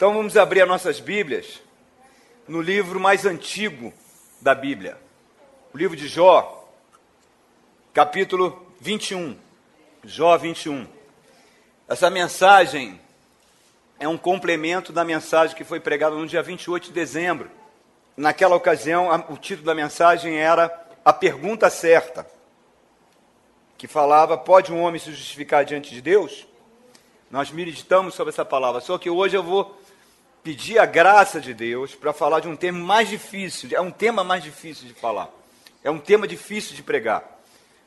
Então vamos abrir as nossas Bíblias no livro mais antigo da Bíblia, o livro de Jó, capítulo 21. Jó 21. Essa mensagem é um complemento da mensagem que foi pregada no dia 28 de dezembro. Naquela ocasião, o título da mensagem era A Pergunta Certa, que falava: Pode um homem se justificar diante de Deus? Nós meditamos sobre essa palavra, só que hoje eu vou pedir a graça de Deus para falar de um tema mais difícil, é um tema mais difícil de falar, é um tema difícil de pregar,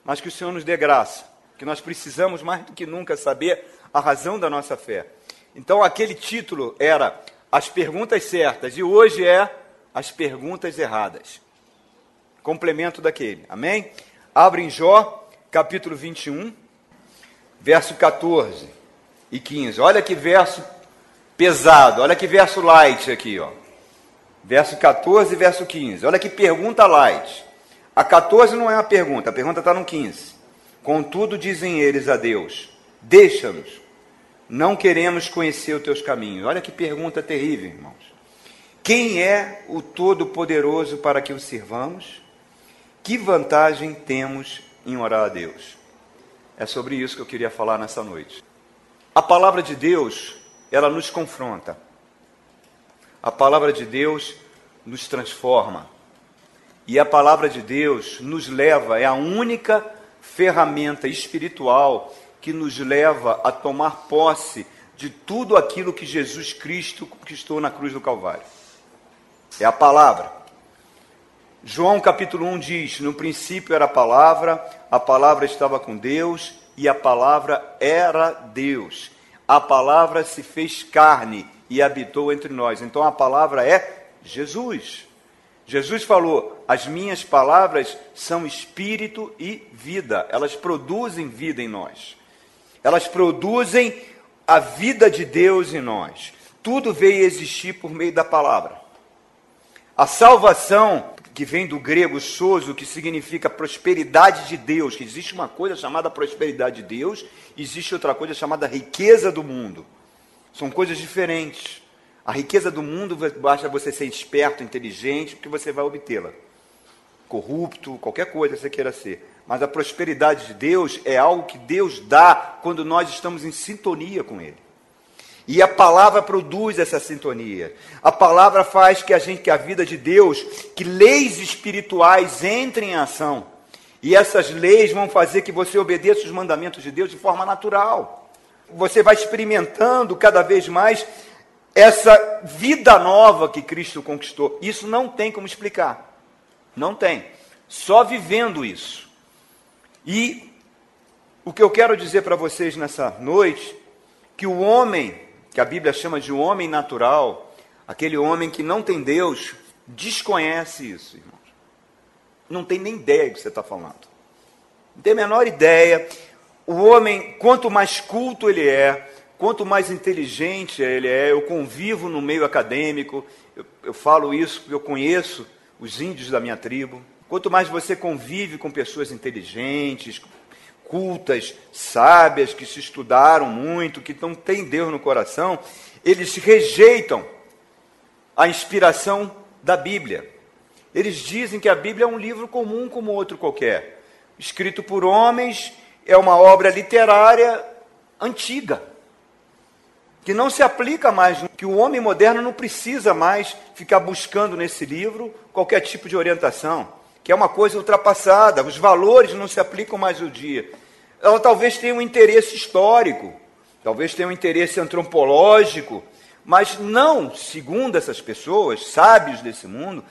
mas que o Senhor nos dê graça, que nós precisamos mais do que nunca saber a razão da nossa fé. Então, aquele título era As Perguntas Certas, e hoje é As Perguntas Erradas. Complemento daquele, amém? Abre em Jó, capítulo 21, verso 14 e 15. Olha que verso pesado. Olha que verso light aqui, ó. Verso 14 e verso 15. Olha que pergunta light. A 14 não é uma pergunta, a pergunta está no 15. Contudo, dizem eles a Deus: Deixa-nos, não queremos conhecer os teus caminhos. Olha que pergunta terrível, irmãos. Quem é o Todo-Poderoso para que o sirvamos? Que vantagem temos em orar a Deus? É sobre isso que eu queria falar nessa noite. A palavra de Deus ela nos confronta. A palavra de Deus nos transforma. E a palavra de Deus nos leva, é a única ferramenta espiritual que nos leva a tomar posse de tudo aquilo que Jesus Cristo conquistou na cruz do Calvário. É a palavra. João capítulo 1 diz: No princípio era a palavra, a palavra estava com Deus e a palavra era Deus a palavra se fez carne e habitou entre nós. Então a palavra é Jesus. Jesus falou: As minhas palavras são espírito e vida, elas produzem vida em nós, elas produzem a vida de Deus em nós. Tudo veio existir por meio da palavra. A salvação, que vem do grego soso, que significa prosperidade de Deus, que existe uma coisa chamada prosperidade de Deus existe outra coisa chamada riqueza do mundo. São coisas diferentes. A riqueza do mundo basta você ser esperto, inteligente, porque você vai obtê-la. Corrupto, qualquer coisa que você queira ser. Mas a prosperidade de Deus é algo que Deus dá quando nós estamos em sintonia com Ele. E a palavra produz essa sintonia. A palavra faz que a gente, que a vida de Deus, que leis espirituais entrem em ação. E essas leis vão fazer que você obedeça os mandamentos de Deus de forma natural. Você vai experimentando cada vez mais essa vida nova que Cristo conquistou. Isso não tem como explicar. Não tem. Só vivendo isso. E o que eu quero dizer para vocês nessa noite, que o homem, que a Bíblia chama de homem natural, aquele homem que não tem Deus, desconhece isso, irmão não tem nem ideia do que você está falando. Não tem a menor ideia. O homem, quanto mais culto ele é, quanto mais inteligente ele é, eu convivo no meio acadêmico, eu, eu falo isso porque eu conheço os índios da minha tribo. Quanto mais você convive com pessoas inteligentes, cultas, sábias, que se estudaram muito, que não têm Deus no coração, eles rejeitam a inspiração da Bíblia. Eles dizem que a Bíblia é um livro comum como outro qualquer, escrito por homens, é uma obra literária antiga, que não se aplica mais, que o homem moderno não precisa mais ficar buscando nesse livro qualquer tipo de orientação, que é uma coisa ultrapassada, os valores não se aplicam mais ao dia. Ela talvez tenha um interesse histórico, talvez tenha um interesse antropológico, mas não, segundo essas pessoas, sábios desse mundo,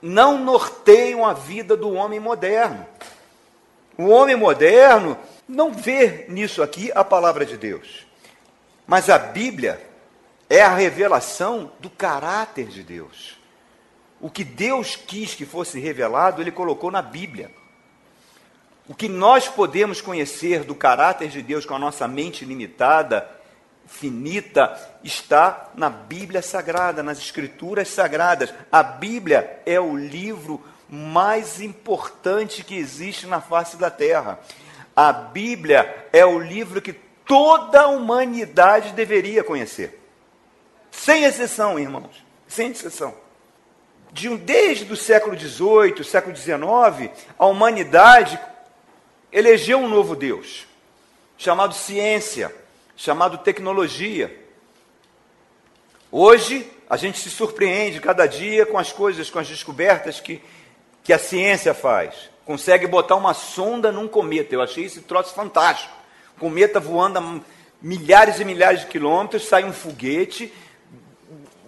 não norteiam a vida do homem moderno. O homem moderno não vê nisso aqui a palavra de Deus. Mas a Bíblia é a revelação do caráter de Deus. O que Deus quis que fosse revelado, ele colocou na Bíblia. O que nós podemos conhecer do caráter de Deus com a nossa mente limitada finita está na Bíblia Sagrada, nas Escrituras Sagradas. A Bíblia é o livro mais importante que existe na face da terra. A Bíblia é o livro que toda a humanidade deveria conhecer. Sem exceção, irmãos. Sem exceção. De um, desde o século XVIII, século XIX, a humanidade elegeu um novo Deus, chamado ciência, chamado tecnologia. Hoje, a gente se surpreende cada dia com as coisas, com as descobertas que, que a ciência faz. Consegue botar uma sonda num cometa. Eu achei esse troço fantástico. Cometa voando a milhares e milhares de quilômetros, sai um foguete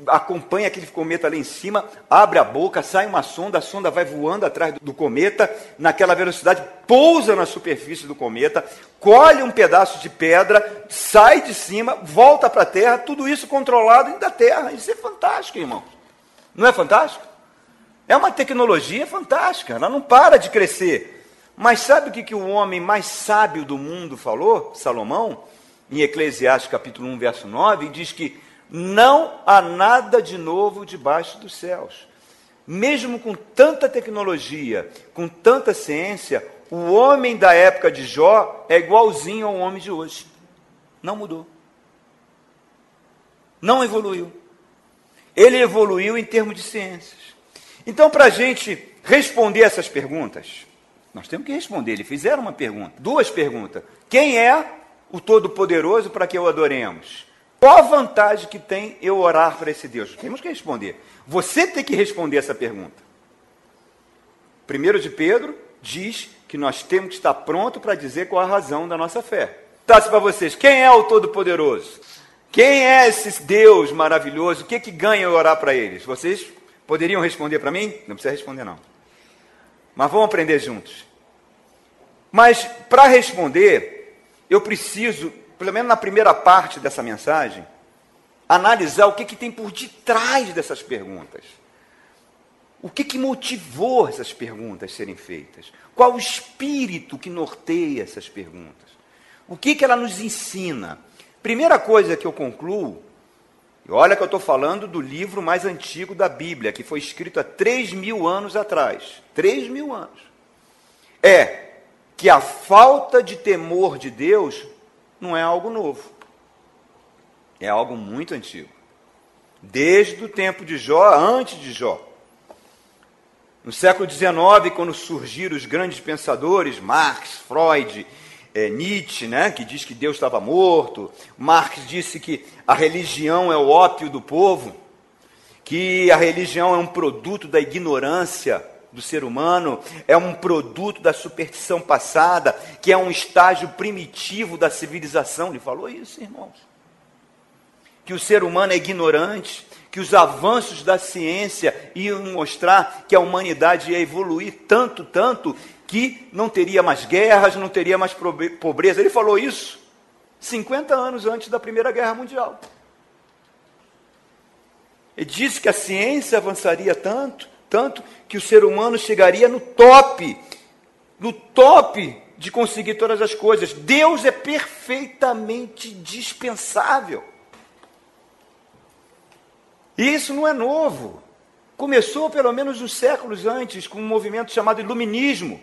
acompanha aquele cometa lá em cima, abre a boca, sai uma sonda, a sonda vai voando atrás do cometa, naquela velocidade, pousa na superfície do cometa, colhe um pedaço de pedra, sai de cima, volta para a Terra, tudo isso controlado da Terra. Isso é fantástico, irmão. Não é fantástico? É uma tecnologia fantástica, ela não para de crescer. Mas sabe o que, que o homem mais sábio do mundo falou, Salomão? Em Eclesiastes capítulo 1, verso 9, diz que não há nada de novo debaixo dos céus. Mesmo com tanta tecnologia, com tanta ciência, o homem da época de Jó é igualzinho ao homem de hoje. Não mudou. Não evoluiu. Ele evoluiu em termos de ciências. Então, para a gente responder essas perguntas, nós temos que responder. Eles fizeram uma pergunta, duas perguntas. Quem é o Todo-Poderoso para que o adoremos? Qual a vantagem que tem eu orar para esse Deus? Temos que responder. Você tem que responder essa pergunta. Primeiro de Pedro diz que nós temos que estar pronto para dizer qual a razão da nossa fé. Tasse para vocês, quem é o Todo-Poderoso? Quem é esse Deus maravilhoso? O que, que ganha eu orar para eles? Vocês poderiam responder para mim? Não precisa responder, não. Mas vamos aprender juntos. Mas para responder, eu preciso pelo menos na primeira parte dessa mensagem, analisar o que, que tem por detrás dessas perguntas. O que, que motivou essas perguntas serem feitas? Qual o espírito que norteia essas perguntas? O que, que ela nos ensina? Primeira coisa que eu concluo, e olha que eu estou falando do livro mais antigo da Bíblia, que foi escrito há 3 mil anos atrás. 3 mil anos. É que a falta de temor de Deus não é algo novo. É algo muito antigo. Desde o tempo de Jó, antes de Jó. No século XIX, quando surgiram os grandes pensadores, Marx, Freud, é, Nietzsche, né, que diz que Deus estava morto, Marx disse que a religião é o ópio do povo, que a religião é um produto da ignorância, do ser humano, é um produto da superstição passada, que é um estágio primitivo da civilização. Ele falou isso, irmãos. Que o ser humano é ignorante, que os avanços da ciência iam mostrar que a humanidade ia evoluir tanto, tanto, que não teria mais guerras, não teria mais pobreza. Ele falou isso 50 anos antes da Primeira Guerra Mundial. Ele disse que a ciência avançaria tanto tanto que o ser humano chegaria no top, no top de conseguir todas as coisas. Deus é perfeitamente dispensável. E isso não é novo. Começou pelo menos uns séculos antes com um movimento chamado Iluminismo,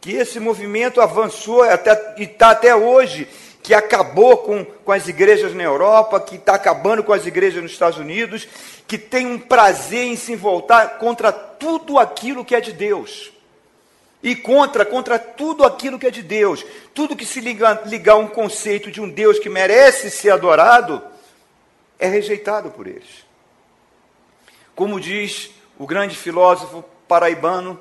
que esse movimento avançou até, e está até hoje que acabou com, com as igrejas na Europa, que está acabando com as igrejas nos Estados Unidos, que tem um prazer em se voltar contra tudo aquilo que é de Deus. E contra, contra tudo aquilo que é de Deus. Tudo que se liga, ligar a um conceito de um Deus que merece ser adorado, é rejeitado por eles. Como diz o grande filósofo paraibano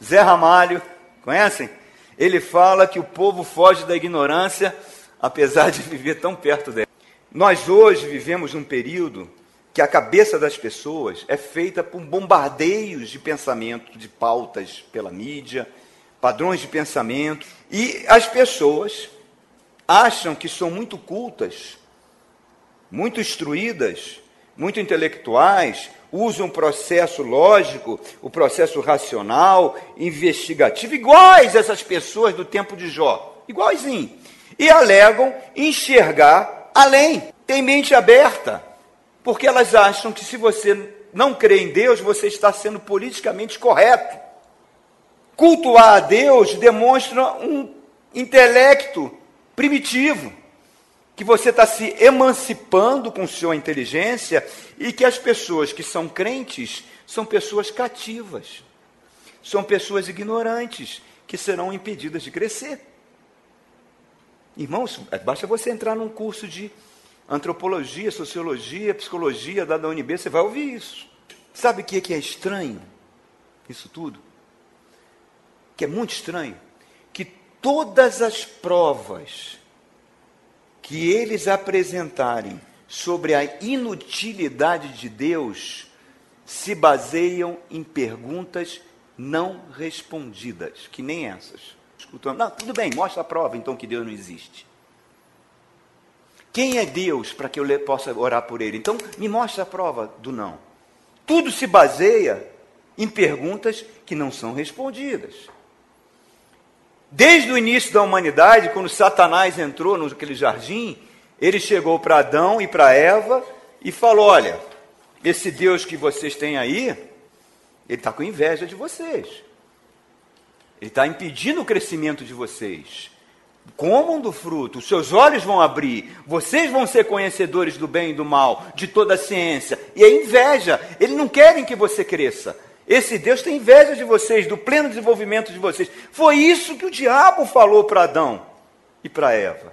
Zé Ramalho, conhecem? Ele fala que o povo foge da ignorância apesar de viver tão perto dela. Nós hoje vivemos num período que a cabeça das pessoas é feita por bombardeios de pensamento, de pautas pela mídia, padrões de pensamento, e as pessoas acham que são muito cultas, muito instruídas, muito intelectuais, usam o processo lógico, o processo racional, investigativo, iguais essas pessoas do tempo de Jó, iguaizinho e alegam enxergar além, tem mente aberta, porque elas acham que se você não crê em Deus, você está sendo politicamente correto. Cultuar a Deus demonstra um intelecto primitivo. que você está se emancipando com sua inteligência e que as pessoas que são crentes são pessoas cativas, são pessoas ignorantes que serão impedidas de crescer. Irmãos, basta você entrar num curso de antropologia, sociologia, psicologia da UNB, você vai ouvir isso. Sabe o que é estranho? Isso tudo? Que é muito estranho? Que todas as provas que eles apresentarem sobre a inutilidade de Deus se baseiam em perguntas não respondidas, que nem essas. Escutando, não, tudo bem, mostra a prova então que Deus não existe. Quem é Deus para que eu possa orar por ele? Então, me mostra a prova do não. Tudo se baseia em perguntas que não são respondidas. Desde o início da humanidade, quando Satanás entrou naquele jardim, ele chegou para Adão e para Eva e falou: Olha, esse Deus que vocês têm aí, ele está com inveja de vocês. Ele está impedindo o crescimento de vocês. Comam do fruto, os seus olhos vão abrir, vocês vão ser conhecedores do bem e do mal, de toda a ciência. E a inveja, eles não querem que você cresça. Esse Deus tem inveja de vocês, do pleno desenvolvimento de vocês. Foi isso que o diabo falou para Adão e para Eva.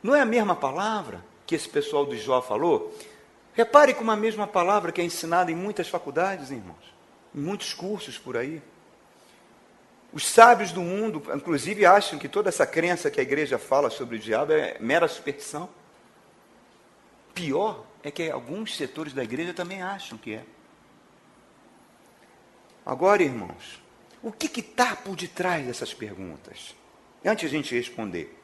Não é a mesma palavra que esse pessoal do Jó falou? Repare como a mesma palavra que é ensinada em muitas faculdades, irmãos, em muitos cursos por aí. Os sábios do mundo, inclusive, acham que toda essa crença que a igreja fala sobre o diabo é mera superstição. Pior é que alguns setores da igreja também acham que é. Agora, irmãos, o que está por detrás dessas perguntas? Antes de a gente responder,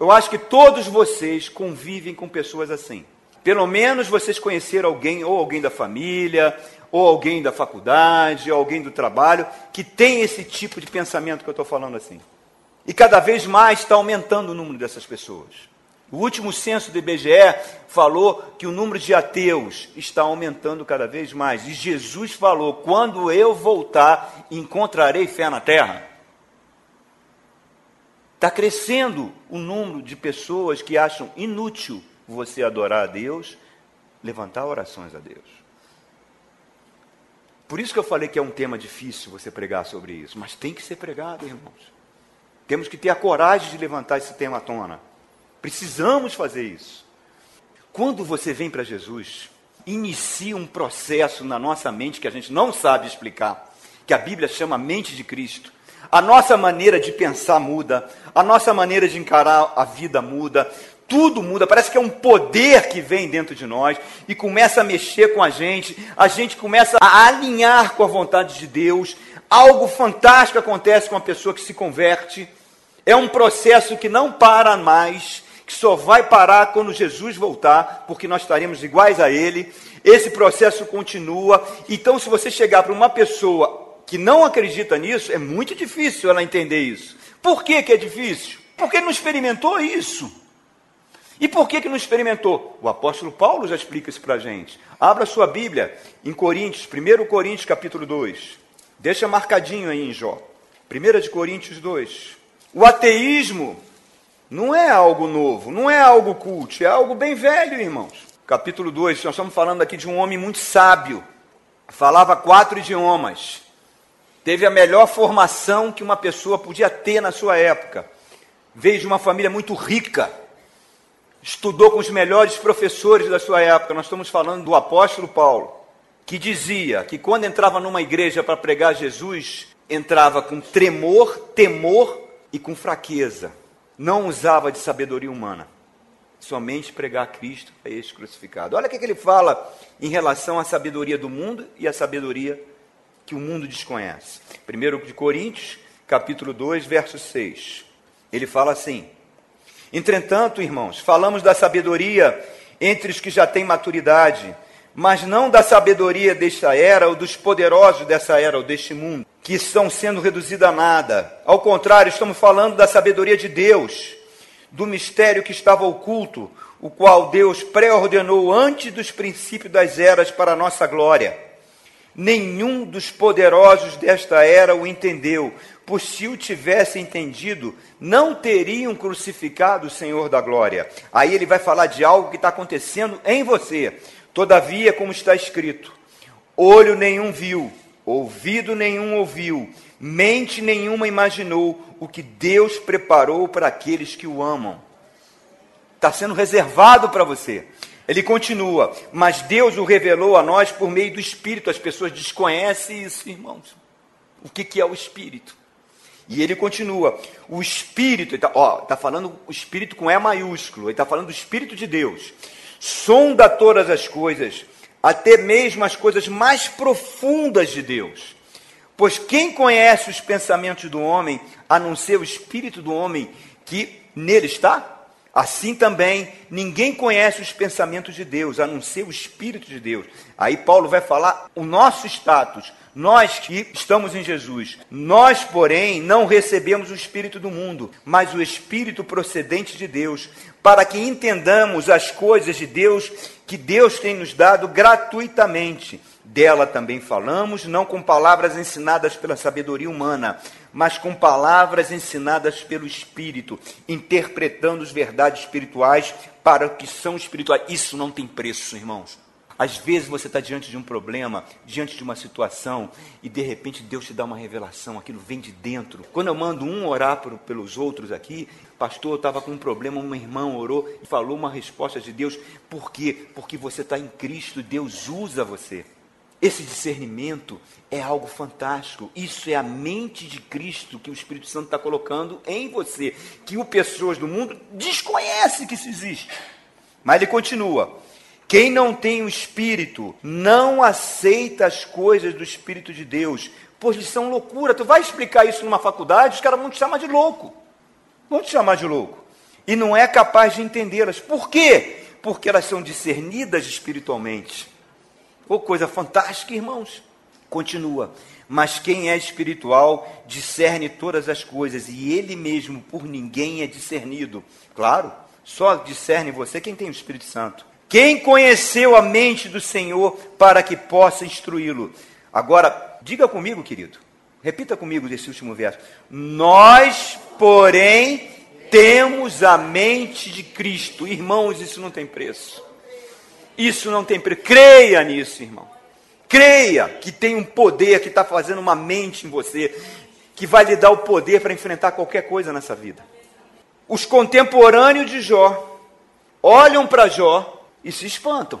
eu acho que todos vocês convivem com pessoas assim. Pelo menos vocês conheceram alguém, ou alguém da família, ou alguém da faculdade, ou alguém do trabalho, que tem esse tipo de pensamento que eu estou falando assim. E cada vez mais está aumentando o número dessas pessoas. O último censo do IBGE falou que o número de ateus está aumentando cada vez mais. E Jesus falou: quando eu voltar, encontrarei fé na terra. Está crescendo o número de pessoas que acham inútil você adorar a Deus, levantar orações a Deus. Por isso que eu falei que é um tema difícil você pregar sobre isso, mas tem que ser pregado, irmãos. Temos que ter a coragem de levantar esse tema à tona. Precisamos fazer isso. Quando você vem para Jesus, inicia um processo na nossa mente que a gente não sabe explicar, que a Bíblia chama mente de Cristo. A nossa maneira de pensar muda, a nossa maneira de encarar a vida muda, tudo muda, parece que é um poder que vem dentro de nós e começa a mexer com a gente, a gente começa a alinhar com a vontade de Deus, algo fantástico acontece com a pessoa que se converte, é um processo que não para mais, que só vai parar quando Jesus voltar, porque nós estaremos iguais a Ele. Esse processo continua. Então, se você chegar para uma pessoa que não acredita nisso, é muito difícil ela entender isso. Por que, que é difícil? Porque não experimentou isso. E por que, que não experimentou? O apóstolo Paulo já explica isso para a gente. Abra sua Bíblia em Coríntios, 1 Coríntios capítulo 2. Deixa marcadinho aí em Jó. 1 de Coríntios 2. O ateísmo não é algo novo, não é algo culto, é algo bem velho, irmãos. Capítulo 2, nós estamos falando aqui de um homem muito sábio, falava quatro idiomas, teve a melhor formação que uma pessoa podia ter na sua época, veio de uma família muito rica, estudou com os melhores professores da sua época. Nós estamos falando do apóstolo Paulo, que dizia que quando entrava numa igreja para pregar Jesus, entrava com tremor, temor e com fraqueza não usava de sabedoria humana, somente pregar Cristo a este crucificado. Olha o que, ele fala em relação à sabedoria do mundo e à sabedoria que o mundo desconhece. 1 de Coríntios, capítulo 2, verso 6. Ele fala assim: Entretanto, irmãos, falamos da sabedoria entre os que já têm maturidade, mas não da sabedoria desta era ou dos poderosos dessa era ou deste mundo que estão sendo reduzidas a nada. Ao contrário, estamos falando da sabedoria de Deus, do mistério que estava oculto, o qual Deus pré-ordenou antes dos princípios das eras para a nossa glória. Nenhum dos poderosos desta era o entendeu, pois se o tivessem entendido, não teriam crucificado o Senhor da glória. Aí ele vai falar de algo que está acontecendo em você. Todavia, como está escrito, olho nenhum viu, ouvido nenhum ouviu, mente nenhuma imaginou o que Deus preparou para aqueles que o amam. Está sendo reservado para você. Ele continua, mas Deus o revelou a nós por meio do Espírito. As pessoas desconhecem isso, irmãos. O que, que é o Espírito? E ele continua, o Espírito, está tá falando o Espírito com E maiúsculo, ele está falando do Espírito de Deus, sonda todas as coisas, até mesmo as coisas mais profundas de Deus. Pois quem conhece os pensamentos do homem, a não ser o Espírito do homem que nele está? Assim também, ninguém conhece os pensamentos de Deus, a não ser o Espírito de Deus. Aí Paulo vai falar o nosso status, nós que estamos em Jesus, nós, porém, não recebemos o Espírito do mundo, mas o Espírito procedente de Deus, para que entendamos as coisas de Deus que Deus tem nos dado gratuitamente. Dela também falamos, não com palavras ensinadas pela sabedoria humana, mas com palavras ensinadas pelo Espírito, interpretando as verdades espirituais para o que são espirituais. Isso não tem preço, irmãos. Às vezes você está diante de um problema, diante de uma situação, e de repente Deus te dá uma revelação, aquilo vem de dentro. Quando eu mando um orar por, pelos outros aqui, pastor, eu estava com um problema, uma irmã orou e falou uma resposta de Deus. Por quê? Porque você está em Cristo, Deus usa você. Esse discernimento é algo fantástico. Isso é a mente de Cristo que o Espírito Santo está colocando em você, que o pessoas do mundo desconhecem que isso existe. Mas ele continua. Quem não tem o Espírito não aceita as coisas do Espírito de Deus, pois lhes são loucura. Tu vai explicar isso numa faculdade, os caras vão te chamar de louco. Vão te chamar de louco. E não é capaz de entendê-las. Por quê? Porque elas são discernidas espiritualmente. Oh, coisa fantástica, irmãos. Continua. Mas quem é espiritual discerne todas as coisas, e ele mesmo por ninguém é discernido. Claro, só discerne você quem tem o Espírito Santo. Quem conheceu a mente do Senhor para que possa instruí-lo? Agora, diga comigo, querido. Repita comigo desse último verso. Nós, porém, temos a mente de Cristo. Irmãos, isso não tem preço. Isso não tem preço. Creia nisso, irmão. Creia que tem um poder que está fazendo uma mente em você, que vai lhe dar o poder para enfrentar qualquer coisa nessa vida. Os contemporâneos de Jó olham para Jó e se espantam.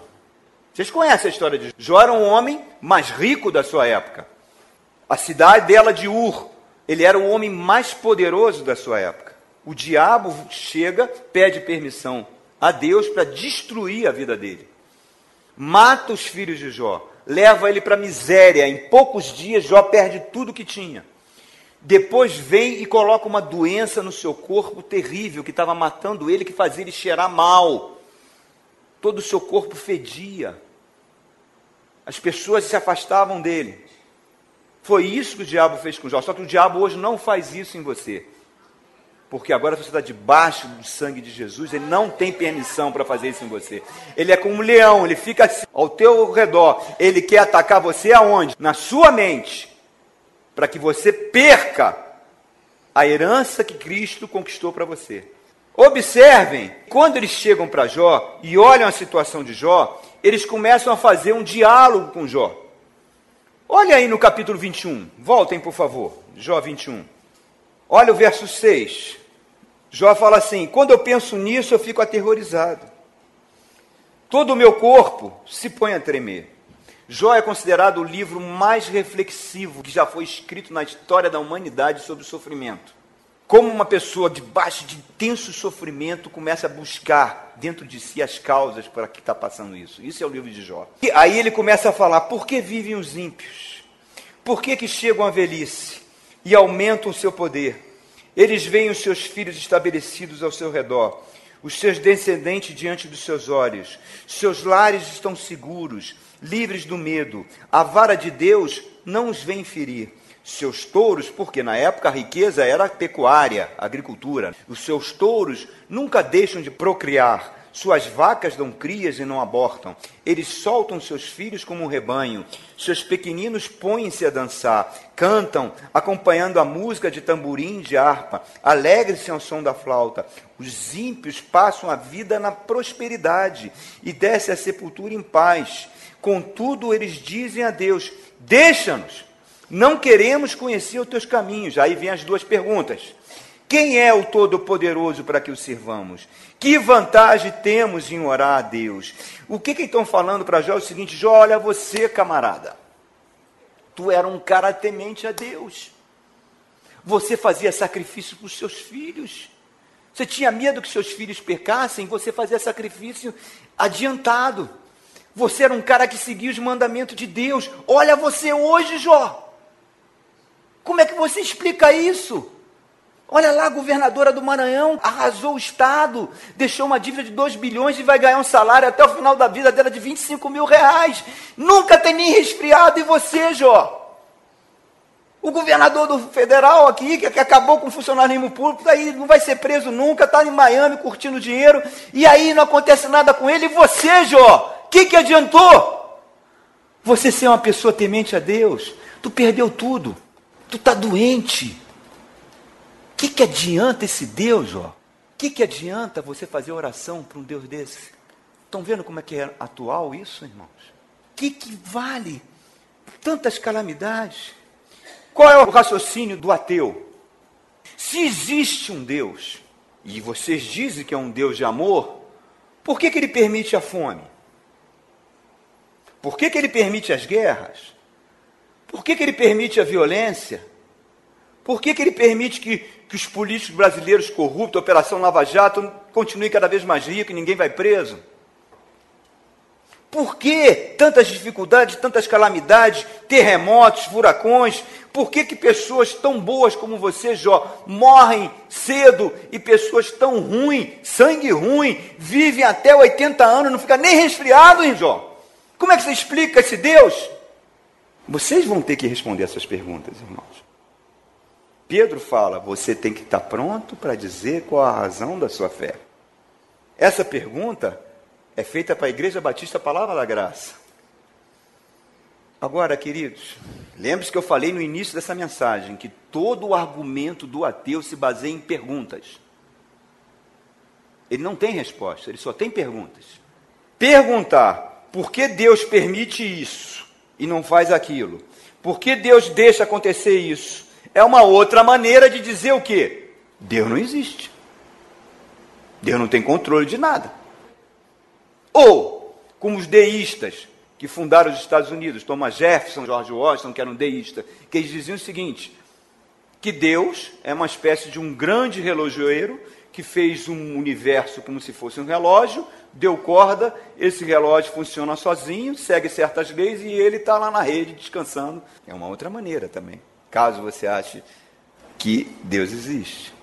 Vocês conhecem a história de Jó? era um homem mais rico da sua época. A cidade dela de Ur, ele era o homem mais poderoso da sua época. O diabo chega, pede permissão a Deus para destruir a vida dele. Mata os filhos de Jó, leva ele para a miséria. Em poucos dias, Jó perde tudo que tinha. Depois vem e coloca uma doença no seu corpo terrível que estava matando ele, que fazia ele cheirar mal todo o seu corpo fedia. As pessoas se afastavam dele. Foi isso que o diabo fez com Jó. Só que o diabo hoje não faz isso em você. Porque agora você está debaixo do sangue de Jesus, ele não tem permissão para fazer isso em você. Ele é como um leão, ele fica assim, ao teu redor. Ele quer atacar você aonde? Na sua mente. Para que você perca a herança que Cristo conquistou para você. Observem, quando eles chegam para Jó e olham a situação de Jó, eles começam a fazer um diálogo com Jó. Olha aí no capítulo 21, voltem por favor, Jó 21. Olha o verso 6. Jó fala assim: Quando eu penso nisso, eu fico aterrorizado. Todo o meu corpo se põe a tremer. Jó é considerado o livro mais reflexivo que já foi escrito na história da humanidade sobre o sofrimento. Como uma pessoa debaixo de intenso sofrimento começa a buscar dentro de si as causas para que está passando isso. Isso é o livro de Jó. E aí ele começa a falar: por que vivem os ímpios? Por que, que chegam à velhice e aumentam o seu poder? Eles veem os seus filhos estabelecidos ao seu redor, os seus descendentes diante dos seus olhos. Seus lares estão seguros, livres do medo. A vara de Deus não os vem ferir seus touros, porque na época a riqueza era pecuária, agricultura. Os seus touros nunca deixam de procriar. Suas vacas dão crias e não abortam. Eles soltam seus filhos como um rebanho. Seus pequeninos põem-se a dançar. Cantam, acompanhando a música de tamborim e de harpa. Alegre-se ao som da flauta. Os ímpios passam a vida na prosperidade e descem à sepultura em paz. Contudo, eles dizem a Deus: Deixa-nos, não queremos conhecer os teus caminhos. Aí vem as duas perguntas. Quem é o Todo-Poderoso para que o sirvamos? Que vantagem temos em orar a Deus? O que, que estão falando para Jó é o seguinte: Jó, olha você, camarada. Tu era um cara temente a Deus. Você fazia sacrifício para os seus filhos. Você tinha medo que seus filhos pecassem, você fazia sacrifício adiantado. Você era um cara que seguia os mandamentos de Deus. Olha você hoje, Jó. Como é que você explica isso? Olha lá, a governadora do Maranhão arrasou o Estado, deixou uma dívida de 2 bilhões e vai ganhar um salário até o final da vida dela de 25 mil reais. Nunca tem nem resfriado. E você, Jó? O governador do federal aqui, que, acabou com o funcionalismo público, tá aí não vai ser preso nunca, está em Miami curtindo dinheiro, e aí não acontece nada com ele. E você, Jó? O que, que adiantou? Você ser uma pessoa temente a Deus, tu perdeu tudo, tu está doente que, que adianta esse Deus, ó? O que, que adianta você fazer oração para um Deus desse? Estão vendo como é que é atual isso, irmãos? O que, que vale tantas calamidades? Qual é o raciocínio do ateu? Se existe um Deus, e vocês dizem que é um Deus de amor, por que, que ele permite a fome? Por que, que ele permite as guerras? Por que, que ele permite a violência? Por que, que ele permite que, que os políticos brasileiros corruptos, a Operação Lava Jato, continuem cada vez mais ricos e ninguém vai preso? Por que tantas dificuldades, tantas calamidades, terremotos, furacões? Por que, que pessoas tão boas como você, Jó, morrem cedo e pessoas tão ruins, sangue ruim, vivem até 80 anos, não fica nem resfriado, hein, Jó? Como é que você explica esse Deus? Vocês vão ter que responder essas perguntas, irmãos. Pedro fala: você tem que estar pronto para dizer qual a razão da sua fé. Essa pergunta é feita para a Igreja Batista Palavra da Graça. Agora, queridos, lembre-se que eu falei no início dessa mensagem que todo o argumento do ateu se baseia em perguntas. Ele não tem resposta, ele só tem perguntas. Perguntar por que Deus permite isso e não faz aquilo? Por que Deus deixa acontecer isso? é uma outra maneira de dizer o quê? Deus não existe. Deus não tem controle de nada. Ou, como os deístas que fundaram os Estados Unidos, Thomas Jefferson, George Washington, que eram deístas, que eles diziam o seguinte: que Deus é uma espécie de um grande relojoeiro que fez um universo como se fosse um relógio, deu corda, esse relógio funciona sozinho, segue certas leis e ele está lá na rede descansando. É uma outra maneira também caso você ache que Deus existe.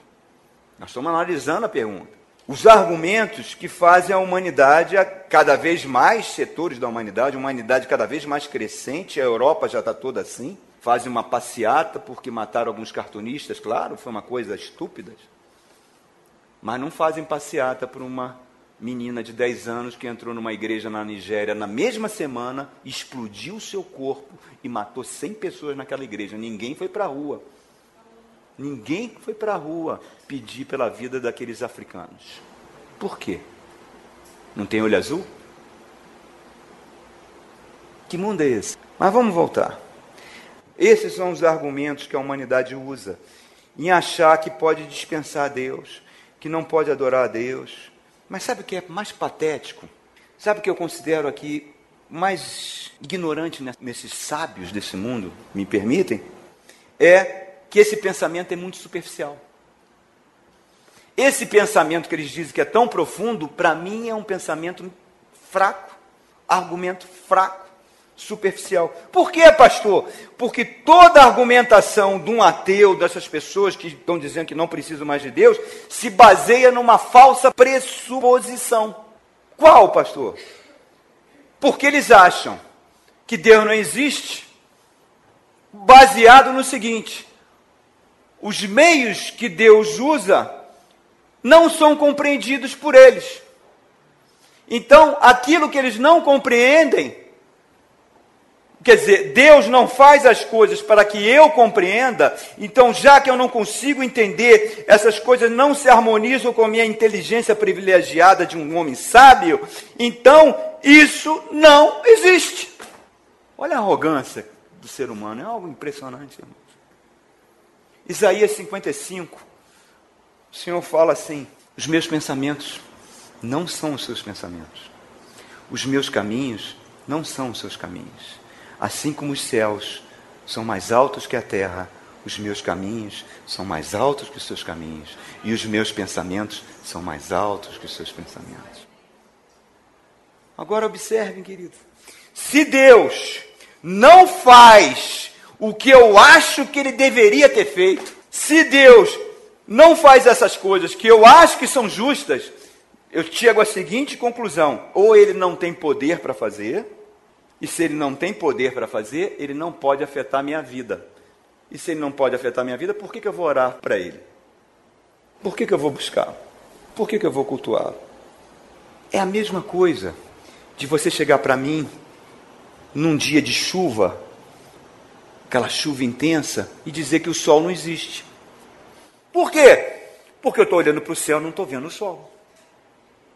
Nós estamos analisando a pergunta. Os argumentos que fazem a humanidade, a cada vez mais setores da humanidade, humanidade cada vez mais crescente, a Europa já está toda assim, fazem uma passeata porque mataram alguns cartunistas, claro, foi uma coisa estúpida. Mas não fazem passeata por uma menina de 10 anos que entrou numa igreja na Nigéria na mesma semana, explodiu seu corpo e matou 100 pessoas naquela igreja. Ninguém foi para a rua. Ninguém foi para a rua pedir pela vida daqueles africanos. Por quê? Não tem olho azul? Que mundo é esse? Mas vamos voltar. Esses são os argumentos que a humanidade usa em achar que pode dispensar a Deus, que não pode adorar a Deus, mas sabe o que é mais patético? Sabe o que eu considero aqui mais ignorante nesses sábios desse mundo, me permitem? É que esse pensamento é muito superficial. Esse pensamento que eles dizem que é tão profundo, para mim é um pensamento fraco, argumento fraco superficial. Por quê, pastor? Porque toda a argumentação de um ateu, dessas pessoas que estão dizendo que não precisam mais de Deus, se baseia numa falsa pressuposição. Qual, pastor? Porque eles acham que Deus não existe, baseado no seguinte: os meios que Deus usa não são compreendidos por eles. Então, aquilo que eles não compreendem, quer dizer, Deus não faz as coisas para que eu compreenda, então, já que eu não consigo entender, essas coisas não se harmonizam com a minha inteligência privilegiada de um homem sábio, então isso não existe. Olha a arrogância do ser humano, é algo impressionante, irmãos. Isaías 55, o Senhor fala assim: os meus pensamentos não são os seus pensamentos. Os meus caminhos não são os seus caminhos. Assim como os céus são mais altos que a terra, os meus caminhos são mais altos que os seus caminhos, e os meus pensamentos são mais altos que os seus pensamentos. Agora observem, querido. Se Deus não faz o que eu acho que ele deveria ter feito, se Deus não faz essas coisas que eu acho que são justas, eu chego à seguinte conclusão: ou ele não tem poder para fazer, e se ele não tem poder para fazer, ele não pode afetar minha vida. E se ele não pode afetar minha vida, por que, que eu vou orar para ele? Por que, que eu vou buscar? Por que, que eu vou cultuar? É a mesma coisa de você chegar para mim num dia de chuva, aquela chuva intensa, e dizer que o sol não existe. Por quê? Porque eu estou olhando para o céu e não estou vendo o sol.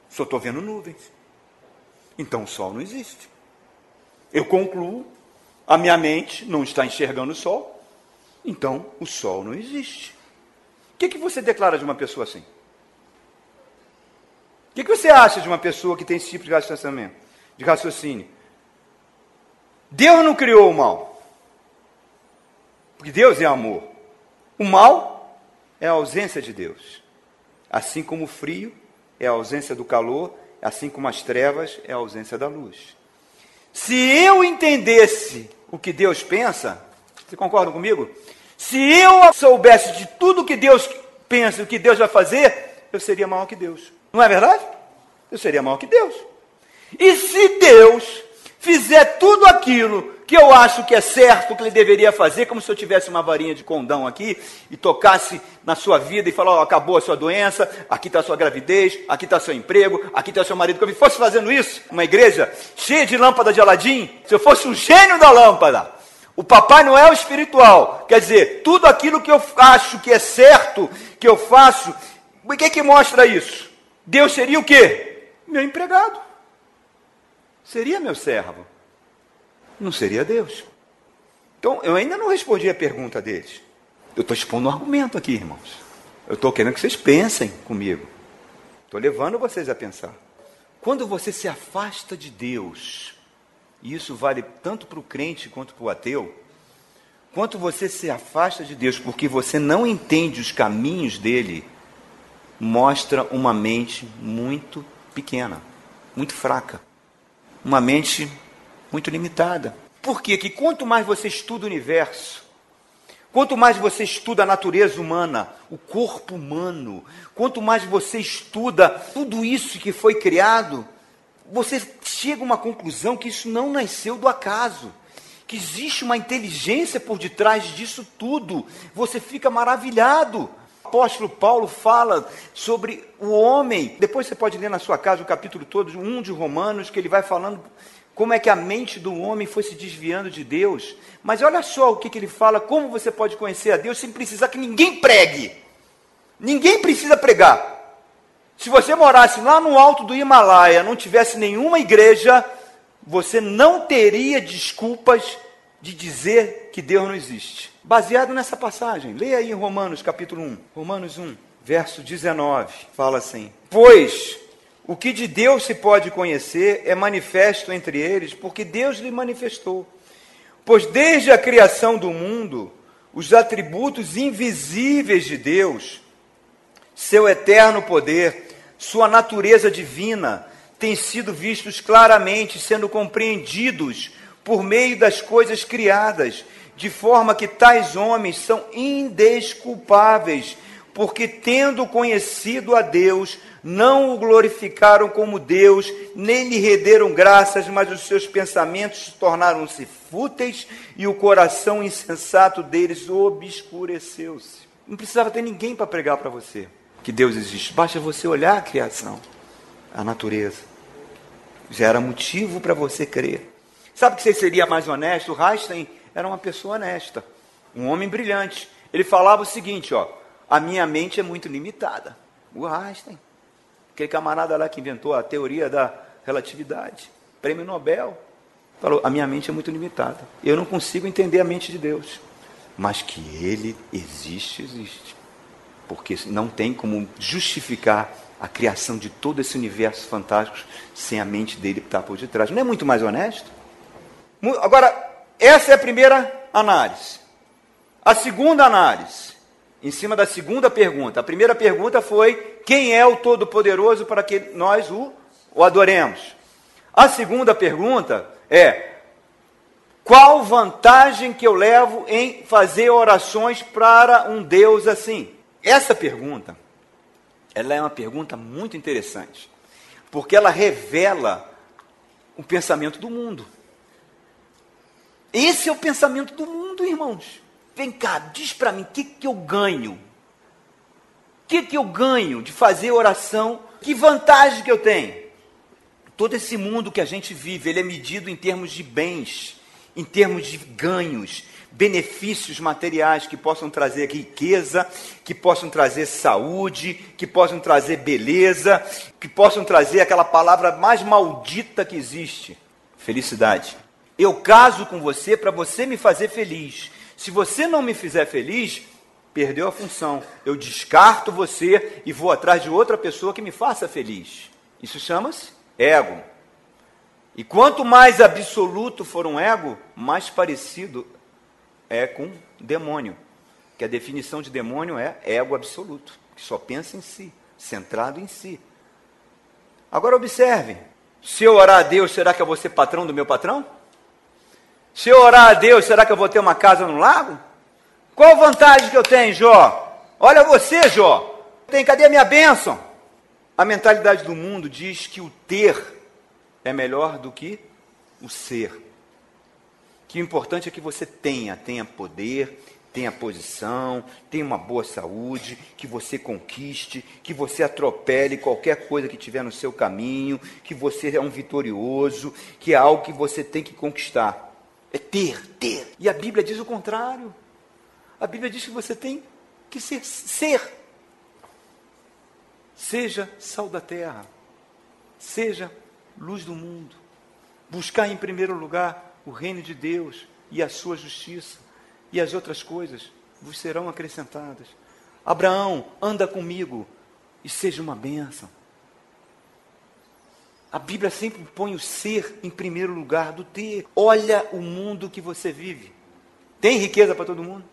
Só estou vendo nuvens. Então o sol não existe. Eu concluo, a minha mente não está enxergando o sol, então o sol não existe. O que, que você declara de uma pessoa assim? O que, que você acha de uma pessoa que tem esse tipo de raciocínio? De raciocínio? Deus não criou o mal. Porque Deus é amor. O mal é a ausência de Deus. Assim como o frio é a ausência do calor, assim como as trevas é a ausência da luz. Se eu entendesse o que Deus pensa, você concorda comigo? Se eu soubesse de tudo que Deus pensa, o que Deus vai fazer, eu seria maior que Deus. Não é verdade? Eu seria maior que Deus. E se Deus fizer tudo aquilo que eu acho que é certo que ele deveria fazer, como se eu tivesse uma varinha de condão aqui e tocasse na sua vida e falar: oh, acabou a sua doença, aqui está a sua gravidez, aqui está seu emprego, aqui está seu marido. Se eu fosse fazendo isso, uma igreja cheia de lâmpada de Aladim, se eu fosse um gênio da lâmpada, o Papai Noel espiritual, quer dizer, tudo aquilo que eu acho que é certo, que eu faço, o que é que mostra isso? Deus seria o quê? Meu empregado. Seria meu servo não seria Deus. Então, eu ainda não respondi a pergunta deles. Eu estou expondo um argumento aqui, irmãos. Eu estou querendo que vocês pensem comigo. Estou levando vocês a pensar. Quando você se afasta de Deus, e isso vale tanto para o crente quanto para o ateu, quanto você se afasta de Deus porque você não entende os caminhos dele, mostra uma mente muito pequena, muito fraca. Uma mente muito limitada. Por quê? Que quanto mais você estuda o universo, quanto mais você estuda a natureza humana, o corpo humano, quanto mais você estuda tudo isso que foi criado, você chega a uma conclusão que isso não nasceu do acaso que existe uma inteligência por detrás disso tudo. Você fica maravilhado. O apóstolo Paulo fala sobre o homem. Depois você pode ler na sua casa o capítulo todo, um de Romanos, que ele vai falando como é que a mente do homem foi se desviando de Deus. Mas olha só o que, que ele fala: como você pode conhecer a Deus sem precisar que ninguém pregue. Ninguém precisa pregar. Se você morasse lá no alto do Himalaia, não tivesse nenhuma igreja, você não teria desculpas de dizer que Deus não existe. Baseado nessa passagem, leia aí Romanos capítulo 1, Romanos 1, verso 19, fala assim: Pois o que de Deus se pode conhecer é manifesto entre eles, porque Deus lhe manifestou. Pois desde a criação do mundo, os atributos invisíveis de Deus, seu eterno poder, sua natureza divina, têm sido vistos claramente, sendo compreendidos por meio das coisas criadas, de forma que tais homens são indesculpáveis, porque tendo conhecido a Deus, não o glorificaram como Deus, nem lhe renderam graças, mas os seus pensamentos tornaram-se fúteis e o coração insensato deles obscureceu-se. Não precisava ter ninguém para pregar para você que Deus existe, basta você olhar a criação, a natureza. já era motivo para você crer. Sabe que você seria mais honesto? O era uma pessoa honesta, um homem brilhante. Ele falava o seguinte, ó, a minha mente é muito limitada. O Einstein, aquele camarada lá que inventou a teoria da relatividade, prêmio Nobel, falou, a minha mente é muito limitada. Eu não consigo entender a mente de Deus. Mas que ele existe, existe. Porque não tem como justificar a criação de todo esse universo fantástico sem a mente dele estar por detrás. Não é muito mais honesto? Agora, essa é a primeira análise. A segunda análise, em cima da segunda pergunta. A primeira pergunta foi: quem é o Todo-Poderoso para que nós o, o adoremos? A segunda pergunta é: qual vantagem que eu levo em fazer orações para um Deus assim? Essa pergunta ela é uma pergunta muito interessante, porque ela revela o pensamento do mundo. Esse é o pensamento do mundo, irmãos. Vem cá, diz para mim, o que, que eu ganho? O que, que eu ganho de fazer oração? Que vantagem que eu tenho? Todo esse mundo que a gente vive, ele é medido em termos de bens, em termos de ganhos, benefícios materiais que possam trazer riqueza, que possam trazer saúde, que possam trazer beleza, que possam trazer aquela palavra mais maldita que existe: felicidade. Eu caso com você para você me fazer feliz. Se você não me fizer feliz, perdeu a função. Eu descarto você e vou atrás de outra pessoa que me faça feliz. Isso chama-se ego. E quanto mais absoluto for um ego, mais parecido é com demônio. Que a definição de demônio é ego absoluto, que só pensa em si, centrado em si. Agora observe: se eu orar a Deus, será que eu vou ser patrão do meu patrão? Se eu orar a Deus, será que eu vou ter uma casa no lago? Qual vantagem que eu tenho, Jó? Olha você, Jó. Tem, cadê a minha bênção? A mentalidade do mundo diz que o ter é melhor do que o ser que o importante é que você tenha, tenha poder, tenha posição, tenha uma boa saúde, que você conquiste, que você atropele qualquer coisa que tiver no seu caminho, que você é um vitorioso, que é algo que você tem que conquistar. É ter, ter. E a Bíblia diz o contrário. A Bíblia diz que você tem que ser ser. Seja sal da terra. Seja luz do mundo. Buscar em primeiro lugar o reino de Deus e a sua justiça, e as outras coisas vos serão acrescentadas. Abraão, anda comigo e seja uma bênção. A Bíblia sempre põe o ser em primeiro lugar do ter. Olha o mundo que você vive. Tem riqueza para todo mundo?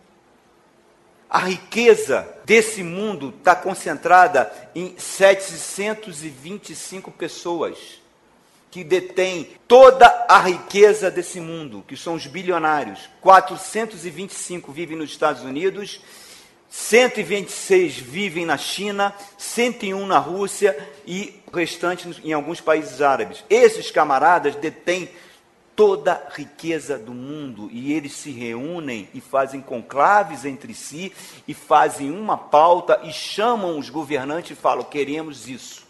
A riqueza desse mundo está concentrada em 725 pessoas que detém toda a riqueza desse mundo, que são os bilionários. 425 vivem nos Estados Unidos, 126 vivem na China, 101 na Rússia e restante em alguns países árabes. Esses camaradas detêm toda a riqueza do mundo e eles se reúnem e fazem conclaves entre si e fazem uma pauta e chamam os governantes e falam: queremos isso.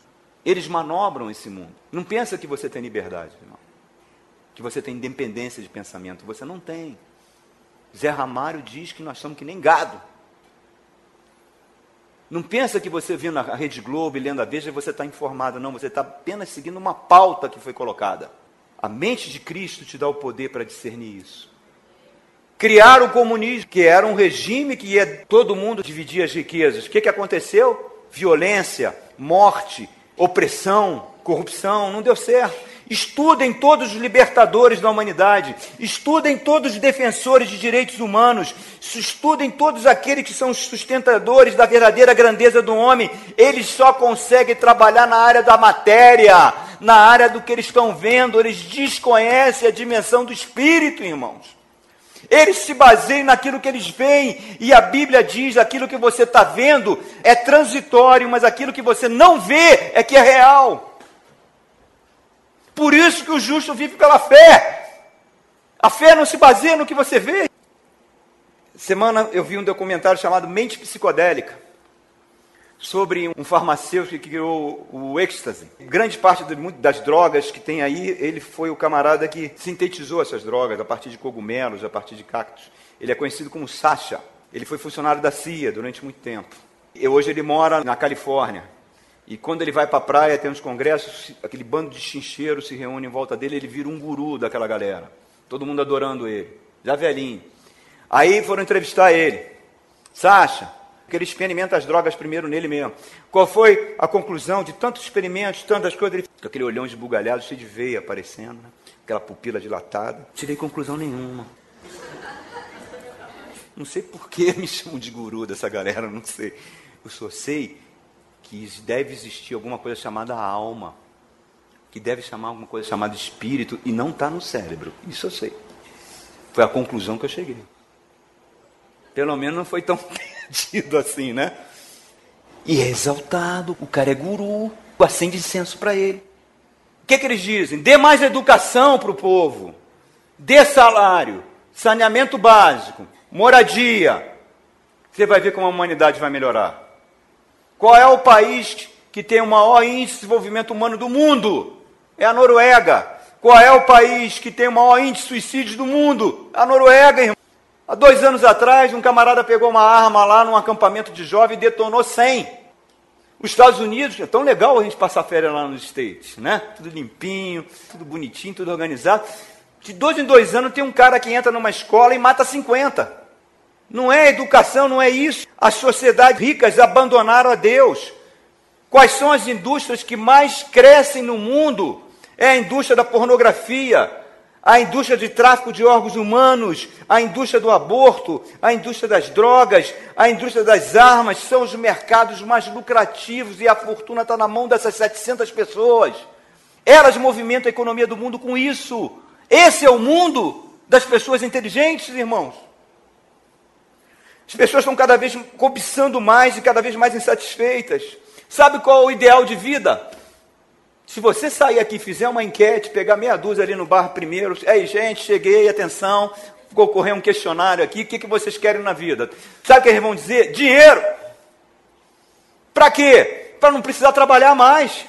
Eles manobram esse mundo. Não pensa que você tem liberdade, irmão. Que você tem independência de pensamento. Você não tem. Zé Ramário diz que nós somos que nem gado. Não pensa que você vindo na Rede Globo e lendo a Veja você está informado. Não, você está apenas seguindo uma pauta que foi colocada. A mente de Cristo te dá o poder para discernir isso. Criar o comunismo, que era um regime que ia todo mundo dividir as riquezas. O que, que aconteceu? Violência, morte, opressão, corrupção, não deu certo. Estudem todos os libertadores da humanidade, estudem todos os defensores de direitos humanos, estudem todos aqueles que são os sustentadores da verdadeira grandeza do homem. Eles só conseguem trabalhar na área da matéria, na área do que eles estão vendo, eles desconhecem a dimensão do espírito, irmãos. Eles se baseiam naquilo que eles veem, e a Bíblia diz: aquilo que você está vendo é transitório, mas aquilo que você não vê é que é real. Por isso que o justo vive pela fé. A fé não se baseia no que você vê. Semana eu vi um documentário chamado Mente Psicodélica. sobre um farmacêutico que criou o êxtase. Grande parte das drogas que tem aí, ele foi o camarada que sintetizou essas drogas a partir de cogumelos, a partir de cactos. Ele é conhecido como Sacha. Ele foi funcionário da CIA durante muito tempo. E hoje ele mora na Califórnia. E quando ele vai para a praia, tem uns congressos, aquele bando de chincheiros se reúne em volta dele, ele vira um guru daquela galera. Todo mundo adorando ele. Já velhinho. Aí foram entrevistar ele. Sacha, que ele experimenta as drogas primeiro nele mesmo. Qual foi a conclusão de tantos experimentos, tantas coisas? Ele, com aquele olhão esbugalhado, cheio de veia aparecendo, né? aquela pupila dilatada. Tirei conclusão nenhuma. Não sei por que me chamam de guru dessa galera, não sei. Eu só sei que deve existir alguma coisa chamada alma, que deve chamar alguma coisa chamada espírito, e não está no cérebro. Isso eu sei. Foi a conclusão que eu cheguei. Pelo menos não foi tão perdido assim, né? E é exaltado, o cara é guru, acende incenso para ele. O que, que eles dizem? Dê mais educação para o povo, dê salário, saneamento básico, moradia. Você vai ver como a humanidade vai melhorar. Qual é o país que tem o maior índice de desenvolvimento humano do mundo? É a Noruega. Qual é o país que tem o maior índice de suicídios do mundo? A Noruega, irmão. Há dois anos atrás, um camarada pegou uma arma lá num acampamento de jovem e detonou 100. Os Estados Unidos, é tão legal a gente passar férias lá nos States, né? Tudo limpinho, tudo bonitinho, tudo organizado. De dois em dois anos tem um cara que entra numa escola e mata 50. Não é educação, não é isso. As sociedades ricas abandonaram a Deus. Quais são as indústrias que mais crescem no mundo? É a indústria da pornografia, a indústria de tráfico de órgãos humanos, a indústria do aborto, a indústria das drogas, a indústria das armas, são os mercados mais lucrativos e a fortuna está na mão dessas 700 pessoas. Elas movimentam a economia do mundo com isso. Esse é o mundo das pessoas inteligentes, irmãos. As pessoas estão cada vez cobiçando mais e cada vez mais insatisfeitas. Sabe qual é o ideal de vida? Se você sair aqui fizer uma enquete, pegar meia dúzia ali no bar primeiro, ei gente, cheguei, atenção, vou correr um questionário aqui, o que, que vocês querem na vida? Sabe o que eles vão dizer? Dinheiro! Para quê? Para não precisar trabalhar mais.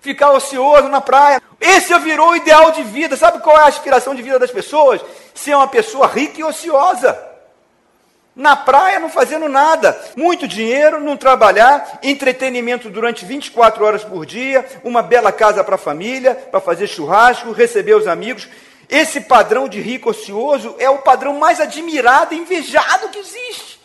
Ficar ocioso na praia. Esse virou o ideal de vida. Sabe qual é a aspiração de vida das pessoas? Ser uma pessoa rica e ociosa na praia não fazendo nada. Muito dinheiro, não trabalhar, entretenimento durante 24 horas por dia, uma bela casa para a família, para fazer churrasco, receber os amigos. Esse padrão de rico ocioso é o padrão mais admirado e invejado que existe.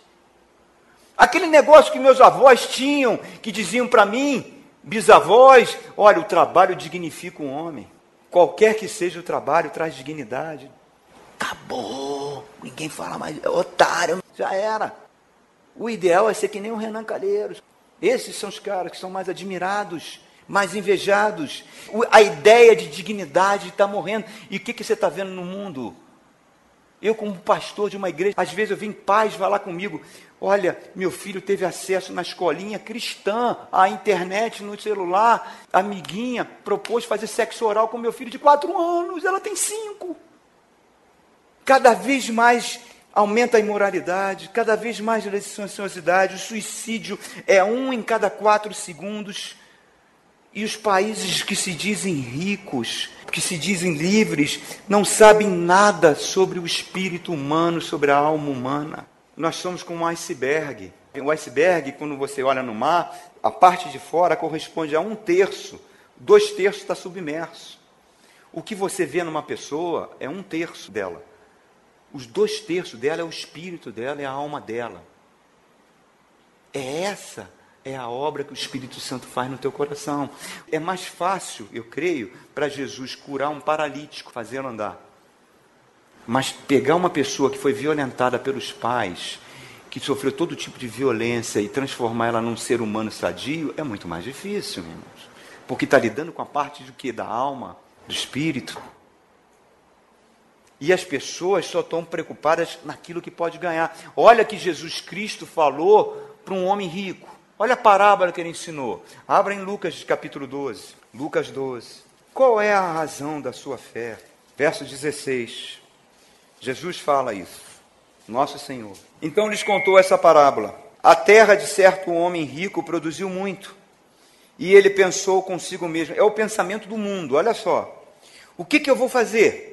Aquele negócio que meus avós tinham, que diziam para mim, bisavós, olha, o trabalho dignifica o homem. Qualquer que seja o trabalho, traz dignidade. Acabou. Ninguém fala mais. Otário. Já era. O ideal é ser que nem o Renan Calheiros. Esses são os caras que são mais admirados, mais invejados. A ideia de dignidade está morrendo. E o que, que você está vendo no mundo? Eu, como pastor de uma igreja, às vezes eu vim paz falar comigo. Olha, meu filho teve acesso na escolinha cristã, à internet, no celular. Amiguinha propôs fazer sexo oral com meu filho de quatro anos. Ela tem cinco. Cada vez mais aumenta a imoralidade, cada vez mais a licenciosidade, o suicídio é um em cada quatro segundos. E os países que se dizem ricos, que se dizem livres, não sabem nada sobre o espírito humano, sobre a alma humana. Nós somos como um iceberg. O iceberg, quando você olha no mar, a parte de fora corresponde a um terço, dois terços está submerso. O que você vê numa pessoa é um terço dela. Os dois terços dela é o espírito dela, é a alma dela. É essa é a obra que o Espírito Santo faz no teu coração. É mais fácil, eu creio, para Jesus curar um paralítico, fazê-lo andar. Mas pegar uma pessoa que foi violentada pelos pais, que sofreu todo tipo de violência e transformar ela num ser humano sadio, é muito mais difícil, irmãos. Porque está lidando com a parte do que? Da alma, do espírito. E as pessoas só estão preocupadas naquilo que pode ganhar. Olha que Jesus Cristo falou para um homem rico. Olha a parábola que ele ensinou. Abra em Lucas capítulo 12. Lucas 12. Qual é a razão da sua fé? Verso 16. Jesus fala isso. Nosso Senhor. Então lhes contou essa parábola. A terra de certo homem rico produziu muito. E ele pensou consigo mesmo. É o pensamento do mundo, olha só. O que, que eu vou fazer?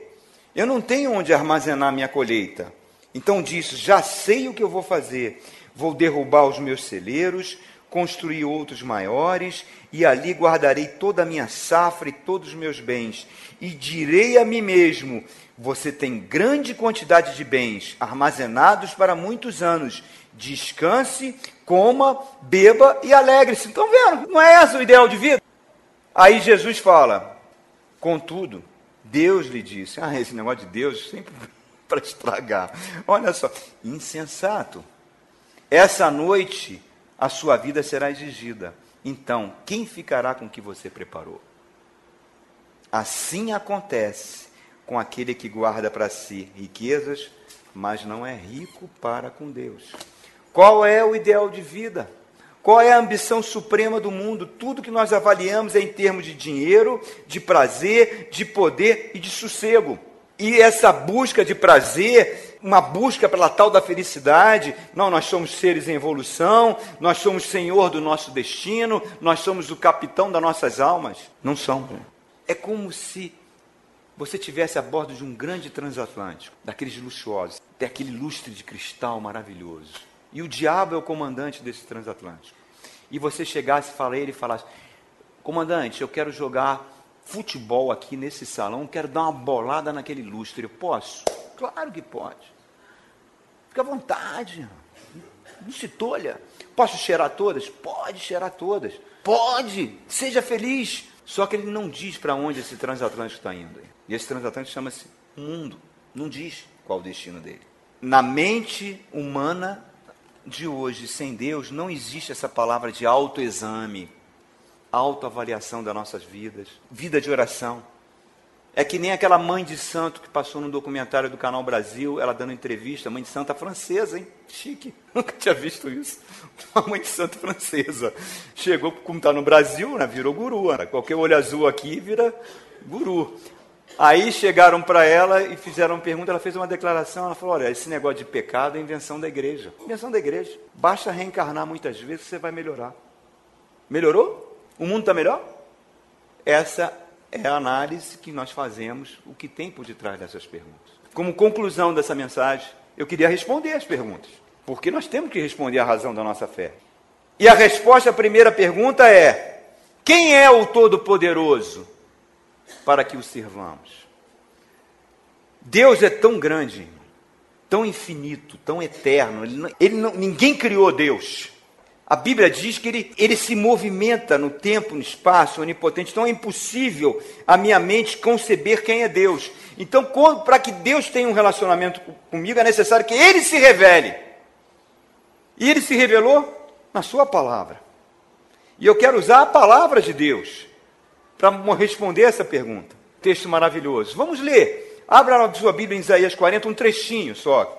Eu não tenho onde armazenar minha colheita. Então disse: Já sei o que eu vou fazer. Vou derrubar os meus celeiros, construir outros maiores, e ali guardarei toda a minha safra e todos os meus bens. E direi a mim mesmo: Você tem grande quantidade de bens armazenados para muitos anos. Descanse, coma, beba e alegre-se. Estão vendo? Não é esse o ideal de vida? Aí Jesus fala: Contudo, Deus lhe disse: Ah, esse negócio de Deus sempre para estragar. Olha só, insensato. Essa noite a sua vida será exigida. Então, quem ficará com o que você preparou? Assim acontece com aquele que guarda para si riquezas, mas não é rico para com Deus. Qual é o ideal de vida? Qual é a ambição suprema do mundo? Tudo que nós avaliamos é em termos de dinheiro, de prazer, de poder e de sossego. E essa busca de prazer, uma busca pela tal da felicidade, não, nós somos seres em evolução, nós somos senhor do nosso destino, nós somos o capitão das nossas almas. Não somos. É como se você tivesse a bordo de um grande transatlântico, daqueles luxuosos, tem aquele lustre de cristal maravilhoso e o diabo é o comandante desse transatlântico. E você chegasse para ele e falasse: Comandante, eu quero jogar futebol aqui nesse salão, quero dar uma bolada naquele lustre. Eu posso? Claro que pode. Fica à vontade. Não se tolha. Posso cheirar todas? Pode cheirar todas. Pode. Seja feliz. Só que ele não diz para onde esse transatlântico está indo. E esse transatlântico chama-se mundo. Não diz qual o destino dele. Na mente humana de hoje, sem Deus, não existe essa palavra de autoexame, autoavaliação das nossas vidas, vida de oração. É que nem aquela mãe de santo que passou no documentário do Canal Brasil, ela dando entrevista, mãe de santa francesa, hein? Chique, nunca tinha visto isso. Uma mãe de santa francesa. Chegou, como está no Brasil, né? virou guru. Né? Qualquer olho azul aqui vira guru. Aí chegaram para ela e fizeram uma pergunta, ela fez uma declaração, ela falou, olha, esse negócio de pecado é invenção da igreja. Invenção da igreja. Basta reencarnar muitas vezes você vai melhorar. Melhorou? O mundo está melhor? Essa é a análise que nós fazemos, o que tem por detrás dessas perguntas. Como conclusão dessa mensagem, eu queria responder as perguntas, porque nós temos que responder a razão da nossa fé. E a resposta à primeira pergunta é: quem é o Todo-Poderoso? Para que o sirvamos. Deus é tão grande, tão infinito, tão eterno. Ele não, ele não, ninguém criou Deus. A Bíblia diz que ele, ele se movimenta no tempo, no espaço, onipotente. Então é impossível a minha mente conceber quem é Deus. Então, para que Deus tenha um relacionamento comigo, é necessário que Ele se revele. E Ele se revelou na Sua palavra. E eu quero usar a palavra de Deus para responder essa pergunta. Texto maravilhoso. Vamos ler. Abra a sua Bíblia em Isaías 40, um trechinho só.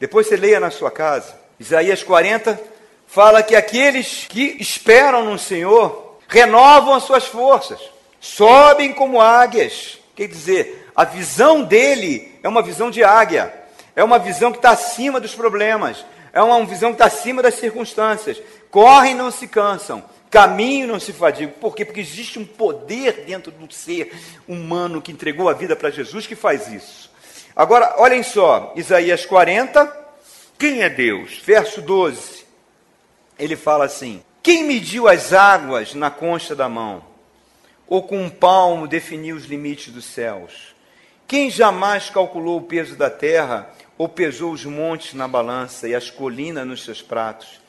Depois você leia na sua casa. Isaías 40 fala que aqueles que esperam no Senhor renovam as suas forças, sobem como águias. Quer dizer, a visão dele é uma visão de águia, é uma visão que está acima dos problemas, é uma visão que está acima das circunstâncias. Correm não se cansam, Caminho não se fadiga. Por quê? Porque existe um poder dentro do ser humano que entregou a vida para Jesus que faz isso. Agora, olhem só, Isaías 40, quem é Deus? Verso 12. Ele fala assim: Quem mediu as águas na concha da mão? Ou com um palmo definiu os limites dos céus? Quem jamais calculou o peso da terra, ou pesou os montes na balança e as colinas nos seus pratos?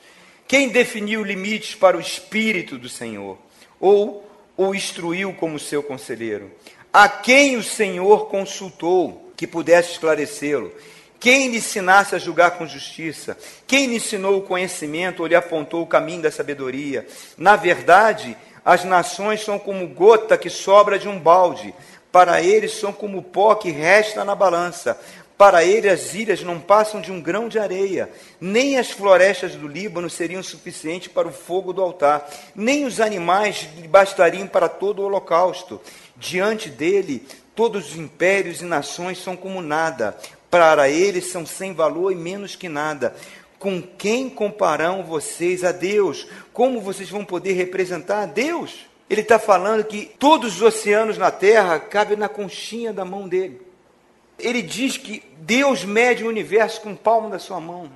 Quem definiu limites para o Espírito do Senhor? Ou o instruiu como seu conselheiro? A quem o Senhor consultou que pudesse esclarecê-lo? Quem lhe ensinasse a julgar com justiça? Quem lhe ensinou o conhecimento ou lhe apontou o caminho da sabedoria? Na verdade, as nações são como gota que sobra de um balde, para eles são como pó que resta na balança. Para ele, as ilhas não passam de um grão de areia, nem as florestas do Líbano seriam suficientes para o fogo do altar, nem os animais bastariam para todo o holocausto. Diante dele, todos os impérios e nações são como nada, para ele são sem valor e menos que nada. Com quem comparam vocês a Deus? Como vocês vão poder representar a Deus? Ele está falando que todos os oceanos na terra cabem na conchinha da mão dele. Ele diz que Deus mede o universo com o palmo da sua mão.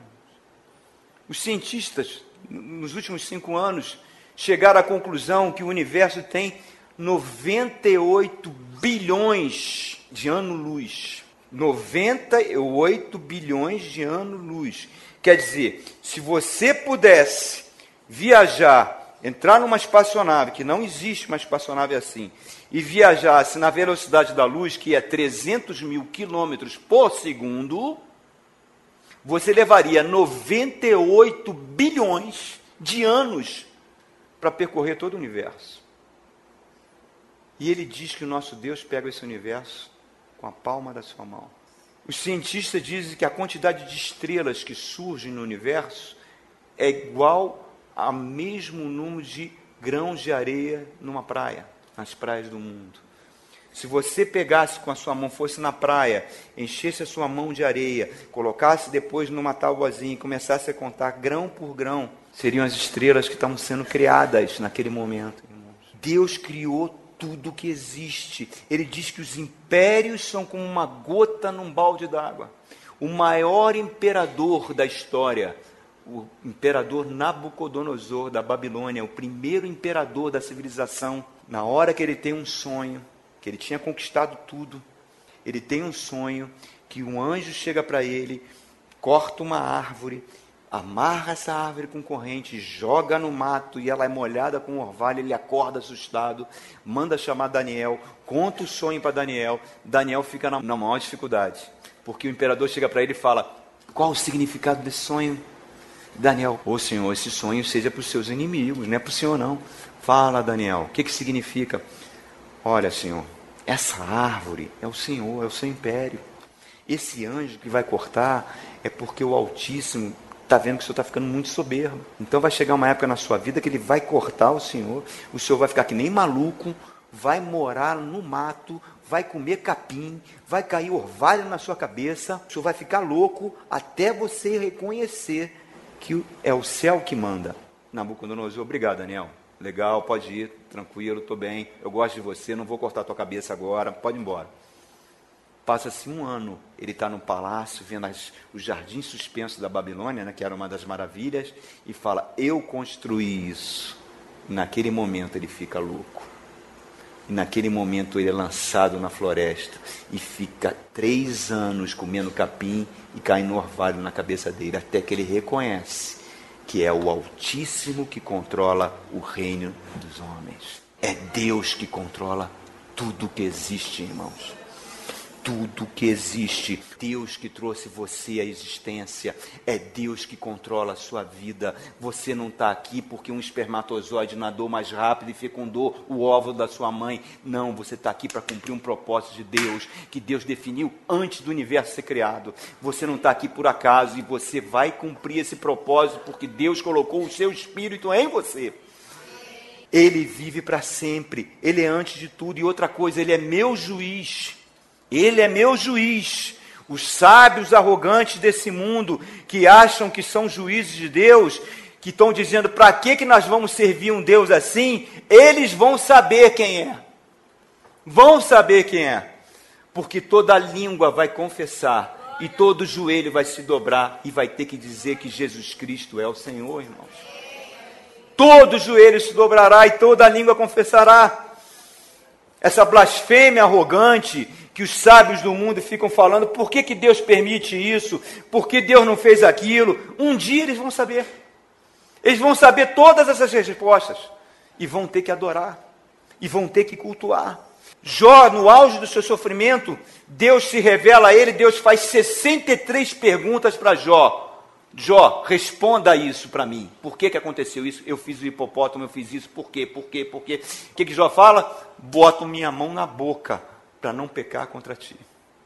Os cientistas, nos últimos cinco anos, chegaram à conclusão que o universo tem 98 bilhões de ano-luz. 98 bilhões de ano-luz. Quer dizer, se você pudesse viajar, entrar numa espaçonave, que não existe uma espaçonave assim, e viajasse na velocidade da luz, que é 300 mil quilômetros por segundo, você levaria 98 bilhões de anos para percorrer todo o universo. E ele diz que o nosso Deus pega esse universo com a palma da sua mão. Os cientistas dizem que a quantidade de estrelas que surgem no universo é igual ao mesmo número de grãos de areia numa praia, nas praias do mundo. Se você pegasse com a sua mão, fosse na praia, enchesse a sua mão de areia, colocasse depois numa tábuazinha e começasse a contar grão por grão, seriam as estrelas que estavam sendo criadas naquele momento. Deus criou tudo que existe. Ele diz que os impérios são como uma gota num balde d'água. O maior imperador da história, o imperador Nabucodonosor da Babilônia, o primeiro imperador da civilização, na hora que ele tem um sonho, que ele tinha conquistado tudo, ele tem um sonho que um anjo chega para ele, corta uma árvore amarra essa árvore com corrente, joga no mato e ela é molhada com orvalho, ele acorda assustado, manda chamar Daniel, conta o sonho para Daniel, Daniel fica na, na maior dificuldade, porque o imperador chega para ele e fala, qual o significado desse sonho? Daniel, ô Senhor, esse sonho seja para os seus inimigos, não é para o Senhor não. Fala, Daniel, o que, que significa? Olha, Senhor, essa árvore é o Senhor, é o seu império. Esse anjo que vai cortar é porque o Altíssimo está vendo que o senhor está ficando muito soberbo. Então vai chegar uma época na sua vida que ele vai cortar o senhor, o senhor vai ficar que nem maluco, vai morar no mato, vai comer capim, vai cair orvalho na sua cabeça, o senhor vai ficar louco até você reconhecer que é o céu que manda. Nabucodonosor, obrigado, Daniel. Legal, pode ir, tranquilo, estou bem, eu gosto de você, não vou cortar tua cabeça agora, pode ir embora. Passa-se um ano, ele está no palácio, vendo as, os jardins suspensos da Babilônia, né, que era uma das maravilhas, e fala: Eu construí isso. Naquele momento ele fica louco. E naquele momento ele é lançado na floresta e fica três anos comendo capim e caindo orvalho na cabeça dele, até que ele reconhece que é o Altíssimo que controla o reino dos homens. É Deus que controla tudo que existe, irmãos tudo que existe. Deus que trouxe você à existência. É Deus que controla a sua vida. Você não está aqui porque um espermatozoide nadou mais rápido e fecundou o óvulo da sua mãe. Não, você está aqui para cumprir um propósito de Deus, que Deus definiu antes do universo ser criado. Você não está aqui por acaso e você vai cumprir esse propósito porque Deus colocou o seu espírito em você. Ele vive para sempre, ele é antes de tudo, e outra coisa, ele é meu juiz. Ele é meu juiz. Os sábios arrogantes desse mundo que acham que são juízes de Deus, que estão dizendo para que, que nós vamos servir um Deus assim, eles vão saber quem é. Vão saber quem é. Porque toda língua vai confessar e todo joelho vai se dobrar e vai ter que dizer que Jesus Cristo é o Senhor, irmãos. Todo joelho se dobrará e toda língua confessará. Essa blasfêmia arrogante que os sábios do mundo ficam falando, por que, que Deus permite isso? Por que Deus não fez aquilo? Um dia eles vão saber. Eles vão saber todas essas respostas e vão ter que adorar e vão ter que cultuar. Jó, no auge do seu sofrimento, Deus se revela a ele, Deus faz 63 perguntas para Jó. Jó, responda isso para mim. Por que, que aconteceu isso? Eu fiz o hipopótamo, eu fiz isso. Por quê? Por quê? Por quê? O que, que Jó fala? Boto minha mão na boca para não pecar contra ti.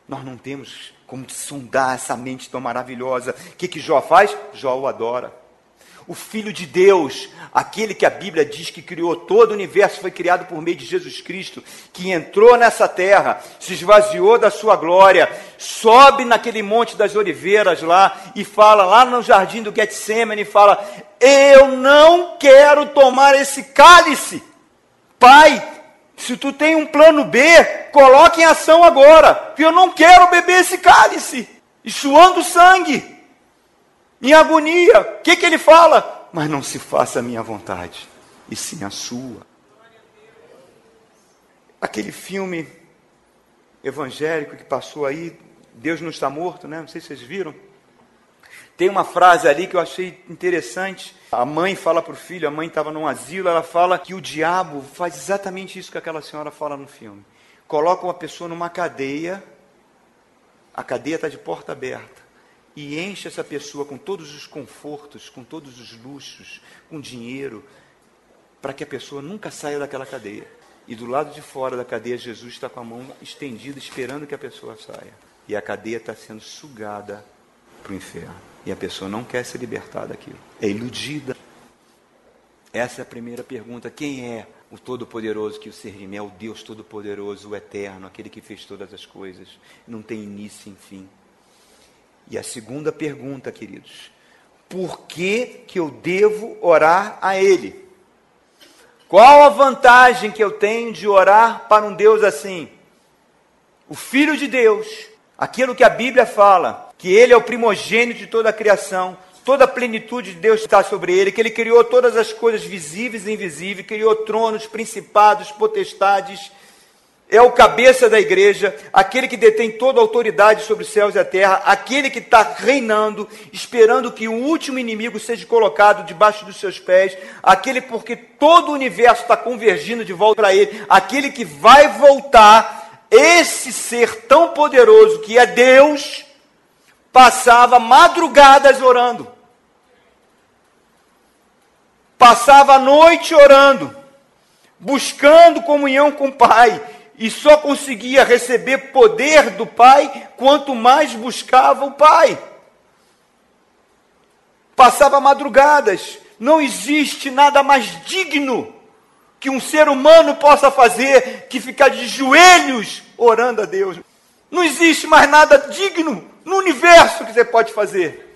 Nós não temos como sondar essa mente tão maravilhosa. O que, que Jó faz? Jó o adora. o Filho de Deus, aquele que a Bíblia diz que criou todo o universo, foi criado por meio de Jesus Cristo, que entrou nessa terra, se esvaziou da sua glória, sobe naquele monte das oliveiras lá e fala, lá no jardim do Getsemane, fala: Eu não quero tomar esse cálice, Pai. Se tu tem um plano B, coloque em ação agora, porque eu não quero beber esse cálice, e suando sangue em agonia. O que, que ele fala? Mas não se faça a minha vontade, e sim a sua. Aquele filme evangélico que passou aí, Deus não está morto, né? Não sei se vocês viram. Tem uma frase ali que eu achei interessante. A mãe fala para o filho, a mãe estava num asilo, ela fala que o diabo faz exatamente isso que aquela senhora fala no filme. Coloca uma pessoa numa cadeia, a cadeia está de porta aberta e enche essa pessoa com todos os confortos, com todos os luxos, com dinheiro, para que a pessoa nunca saia daquela cadeia. E do lado de fora da cadeia, Jesus está com a mão estendida, esperando que a pessoa saia. E a cadeia está sendo sugada para o inferno. E a pessoa não quer se libertar daquilo. É iludida. Essa é a primeira pergunta. Quem é o Todo-Poderoso que o servimos? É o Deus Todo-Poderoso, o Eterno, aquele que fez todas as coisas. Não tem início e fim. E a segunda pergunta, queridos: por que, que eu devo orar a Ele? Qual a vantagem que eu tenho de orar para um Deus assim? O Filho de Deus, aquilo que a Bíblia fala, que Ele é o primogênito de toda a criação, toda a plenitude de Deus está sobre Ele, que Ele criou todas as coisas visíveis e invisíveis, criou tronos, principados, potestades, é o cabeça da igreja, aquele que detém toda a autoridade sobre os céus e a terra, aquele que está reinando, esperando que o último inimigo seja colocado debaixo dos seus pés, aquele porque todo o universo está convergindo de volta para ele, aquele que vai voltar, esse ser tão poderoso que é Deus, passava madrugadas orando, passava a noite orando, buscando comunhão com o Pai e só conseguia receber poder do Pai quanto mais buscava o Pai. Passava madrugadas. Não existe nada mais digno que um ser humano possa fazer que ficar de joelhos orando a Deus. Não existe mais nada digno no universo que você pode fazer.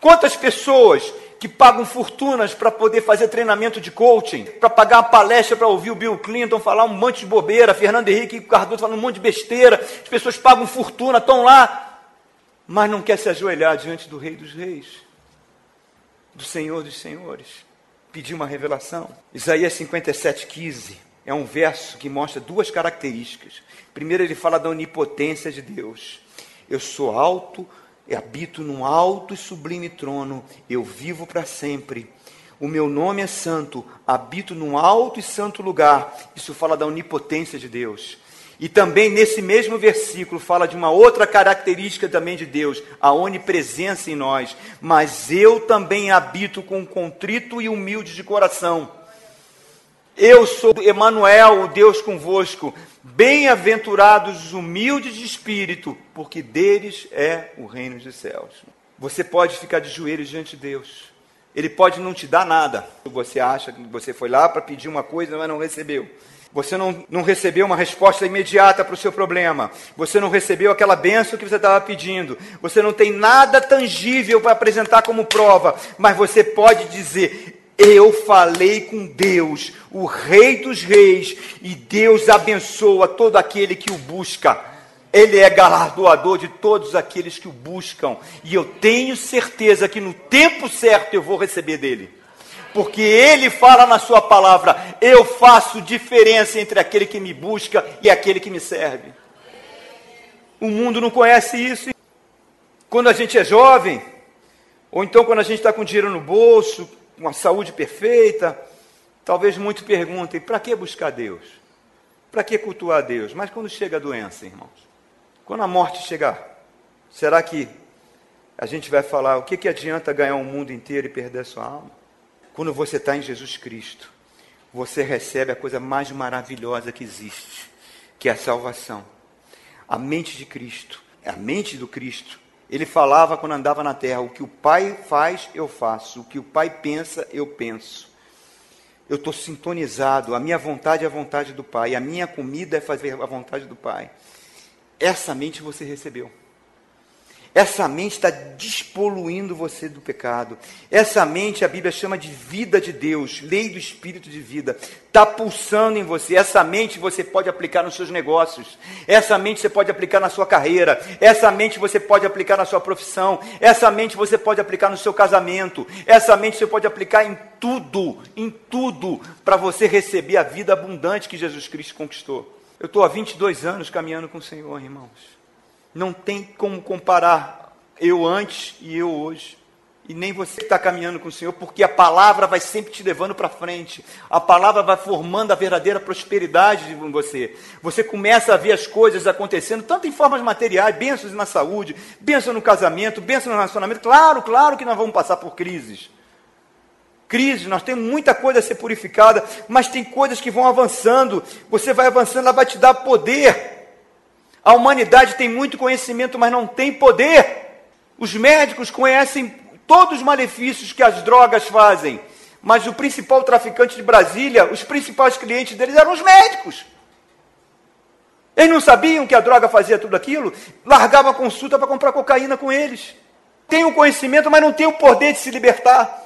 Quantas pessoas que pagam fortunas para poder fazer treinamento de coaching, para pagar uma palestra para ouvir o Bill Clinton falar um monte de bobeira, Fernando Henrique Cardoso falando um monte de besteira, as pessoas pagam fortuna, estão lá, mas não quer se ajoelhar diante do Rei dos Reis, do Senhor dos Senhores, pedir uma revelação. Isaías 57, 15 é um verso que mostra duas características. Primeiro, ele fala da onipotência de Deus. Eu sou alto, habito num alto e sublime trono, eu vivo para sempre. O meu nome é santo, habito num alto e santo lugar. Isso fala da onipotência de Deus. E também nesse mesmo versículo fala de uma outra característica também de Deus, a onipresença em nós. Mas eu também habito com contrito e humilde de coração. Eu sou Emanuel, o Deus convosco. Bem-aventurados os humildes de espírito, porque deles é o reino dos céus. Você pode ficar de joelhos diante de Deus. Ele pode não te dar nada. Você acha que você foi lá para pedir uma coisa, mas não recebeu. Você não, não recebeu uma resposta imediata para o seu problema. Você não recebeu aquela benção que você estava pedindo. Você não tem nada tangível para apresentar como prova. Mas você pode dizer: eu falei com Deus, o Rei dos Reis, e Deus abençoa todo aquele que o busca. Ele é galardoador de todos aqueles que o buscam, e eu tenho certeza que no tempo certo eu vou receber dele. Porque ele fala na sua palavra: eu faço diferença entre aquele que me busca e aquele que me serve. O mundo não conhece isso. Quando a gente é jovem, ou então quando a gente está com dinheiro no bolso, uma saúde perfeita. Talvez muitos perguntem: para que buscar Deus? Para que cultuar Deus? Mas quando chega a doença, irmãos? Quando a morte chegar, será que a gente vai falar o que, que adianta ganhar o mundo inteiro e perder a sua alma? Quando você está em Jesus Cristo, você recebe a coisa mais maravilhosa que existe, que é a salvação. A mente de Cristo, a mente do Cristo, Ele falava quando andava na terra: o que o Pai faz, eu faço, o que o Pai pensa, eu penso. Eu estou sintonizado, a minha vontade é a vontade do Pai, a minha comida é fazer a vontade do Pai. Essa mente você recebeu. Essa mente está despoluindo você do pecado. Essa mente a Bíblia chama de vida de Deus, lei do Espírito de vida. Está pulsando em você. Essa mente você pode aplicar nos seus negócios. Essa mente você pode aplicar na sua carreira. Essa mente você pode aplicar na sua profissão. Essa mente você pode aplicar no seu casamento. Essa mente você pode aplicar em tudo, em tudo, para você receber a vida abundante que Jesus Cristo conquistou. Eu estou há 22 anos caminhando com o Senhor, irmãos. Não tem como comparar eu antes e eu hoje. E nem você que está caminhando com o Senhor, porque a palavra vai sempre te levando para frente. A palavra vai formando a verdadeira prosperidade em você. Você começa a ver as coisas acontecendo, tanto em formas materiais, bênçãos na saúde, bênçãos no casamento, bênçãos no relacionamento. Claro, claro que nós vamos passar por crises. Crises, nós temos muita coisa a ser purificada, mas tem coisas que vão avançando. Você vai avançando, ela vai te dar poder a humanidade tem muito conhecimento, mas não tem poder. Os médicos conhecem todos os malefícios que as drogas fazem, mas o principal traficante de Brasília, os principais clientes deles eram os médicos. Eles não sabiam que a droga fazia tudo aquilo, largavam a consulta para comprar cocaína com eles. Tem o conhecimento, mas não tem o poder de se libertar.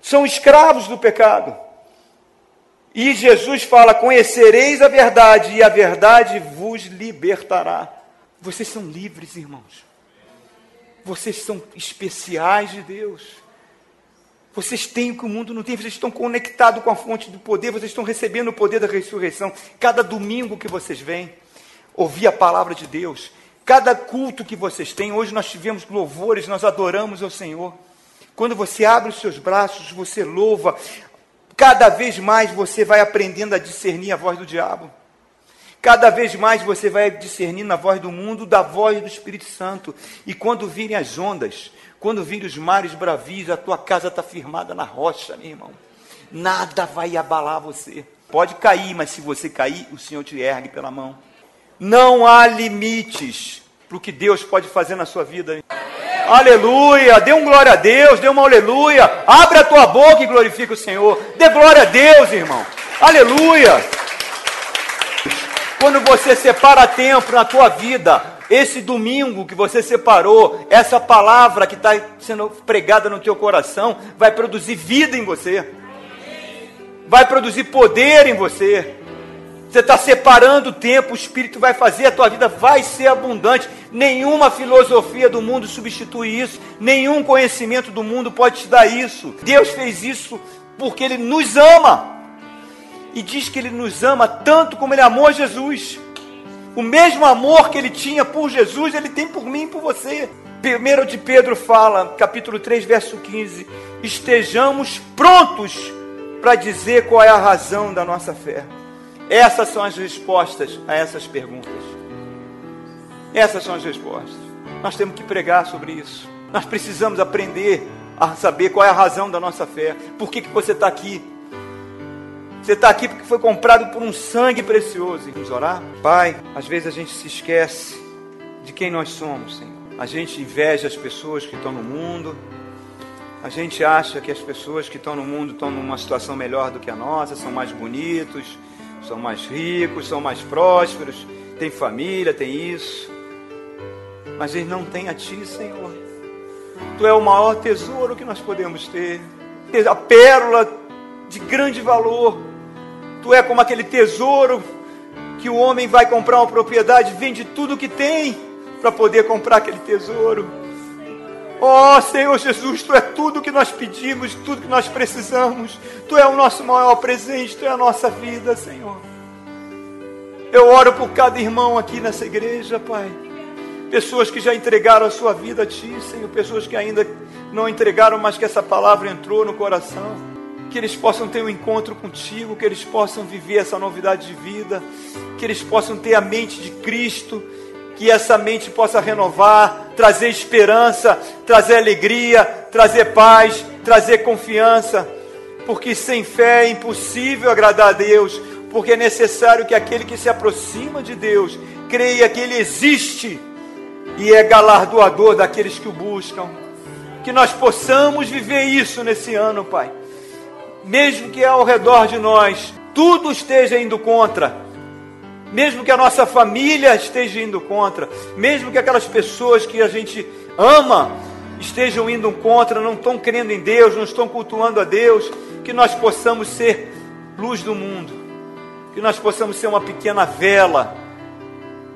São escravos do pecado. E Jesus fala: Conhecereis a verdade, e a verdade vos libertará. Vocês são livres, irmãos. Vocês são especiais de Deus. Vocês têm o que o mundo não tem, vocês estão conectados com a fonte do poder, vocês estão recebendo o poder da ressurreição. Cada domingo que vocês vêm, ouvir a palavra de Deus, cada culto que vocês têm, hoje nós tivemos louvores, nós adoramos ao Senhor. Quando você abre os seus braços, você louva, Cada vez mais você vai aprendendo a discernir a voz do diabo. Cada vez mais você vai discernindo a voz do mundo da voz do Espírito Santo. E quando virem as ondas, quando virem os mares bravios, a tua casa está firmada na rocha, meu irmão. Nada vai abalar você. Pode cair, mas se você cair, o Senhor te ergue pela mão. Não há limites para o que Deus pode fazer na sua vida. Aleluia. Dê um glória a Deus, dê uma aleluia. Abre a tua boca e glorifica o Senhor. Dê glória a Deus, irmão. Aleluia. Quando você separa tempo na tua vida, esse domingo que você separou, essa palavra que está sendo pregada no teu coração, vai produzir vida em você, vai produzir poder em você. Você está separando o tempo, o Espírito vai fazer, a tua vida vai ser abundante. Nenhuma filosofia do mundo substitui isso, nenhum conhecimento do mundo pode te dar isso. Deus fez isso porque Ele nos ama. E diz que Ele nos ama tanto como Ele amou Jesus. O mesmo amor que Ele tinha por Jesus, Ele tem por mim e por você. Primeiro de Pedro fala, capítulo 3, verso 15: Estejamos prontos para dizer qual é a razão da nossa fé. Essas são as respostas a essas perguntas. Essas são as respostas. Nós temos que pregar sobre isso. Nós precisamos aprender a saber qual é a razão da nossa fé. Por que, que você está aqui? Você está aqui porque foi comprado por um sangue precioso. Vamos orar? Pai, às vezes a gente se esquece de quem nós somos, Senhor. A gente inveja as pessoas que estão no mundo. A gente acha que as pessoas que estão no mundo estão numa situação melhor do que a nossa, são mais bonitos, são mais ricos, são mais prósperos, têm família, têm isso. Mas eles não têm a Ti, Senhor. Tu é o maior tesouro que nós podemos ter, a pérola de grande valor. Tu é como aquele tesouro que o homem vai comprar uma propriedade, vende tudo que tem para poder comprar aquele tesouro. Oh, Senhor Jesus, Tu é tudo que nós pedimos, tudo que nós precisamos. Tu é o nosso maior presente, Tu é a nossa vida, Senhor. Eu oro por cada irmão aqui nessa igreja, Pai. Pessoas que já entregaram a sua vida a Ti, Senhor. Pessoas que ainda não entregaram, mas que essa palavra entrou no coração. Que eles possam ter um encontro contigo, que eles possam viver essa novidade de vida, que eles possam ter a mente de Cristo que essa mente possa renovar, trazer esperança, trazer alegria, trazer paz, trazer confiança, porque sem fé é impossível agradar a Deus, porque é necessário que aquele que se aproxima de Deus creia que Ele existe e é galardoador daqueles que o buscam. Que nós possamos viver isso nesse ano, Pai. Mesmo que ao redor de nós tudo esteja indo contra, mesmo que a nossa família esteja indo contra, mesmo que aquelas pessoas que a gente ama estejam indo contra, não estão crendo em Deus, não estão cultuando a Deus, que nós possamos ser luz do mundo, que nós possamos ser uma pequena vela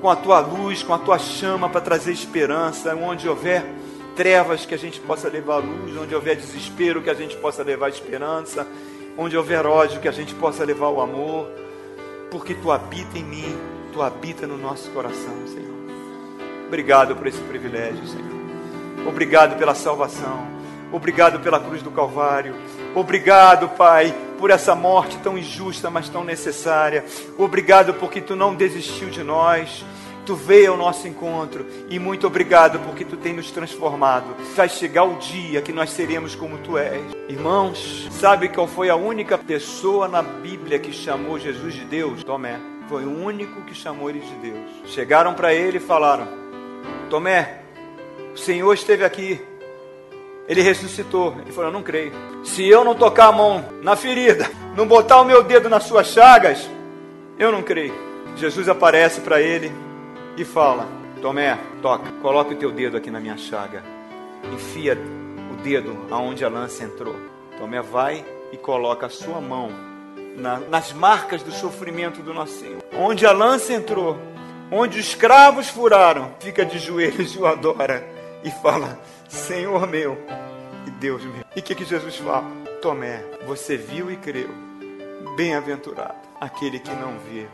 com a tua luz, com a tua chama para trazer esperança, onde houver trevas que a gente possa levar luz, onde houver desespero que a gente possa levar esperança, onde houver ódio que a gente possa levar o amor, porque tu habita em mim, tu habita no nosso coração, Senhor. Obrigado por esse privilégio, Senhor. Obrigado pela salvação. Obrigado pela cruz do Calvário. Obrigado, Pai, por essa morte tão injusta, mas tão necessária. Obrigado porque tu não desistiu de nós. Tu veio ao nosso encontro e muito obrigado porque tu tem nos transformado. Vai chegar o dia que nós seremos como tu és. Irmãos, sabe qual foi a única pessoa na Bíblia que chamou Jesus de Deus? Tomé. Foi o único que chamou ele de Deus. Chegaram para ele e falaram: Tomé, o Senhor esteve aqui. Ele ressuscitou. Ele falou: Não creio. Se eu não tocar a mão na ferida, não botar o meu dedo nas suas chagas, eu não creio. Jesus aparece para ele e fala: Tomé, toca, coloca o teu dedo aqui na minha chaga, enfia o dedo aonde a lança entrou. Tomé vai e coloca a sua mão na, nas marcas do sofrimento do nosso Senhor, onde a lança entrou, onde os cravos furaram, fica de joelhos e o adora e fala: Senhor meu e Deus meu. E o que, que Jesus fala? Tomé, você viu e creu. Bem-aventurado aquele que não viu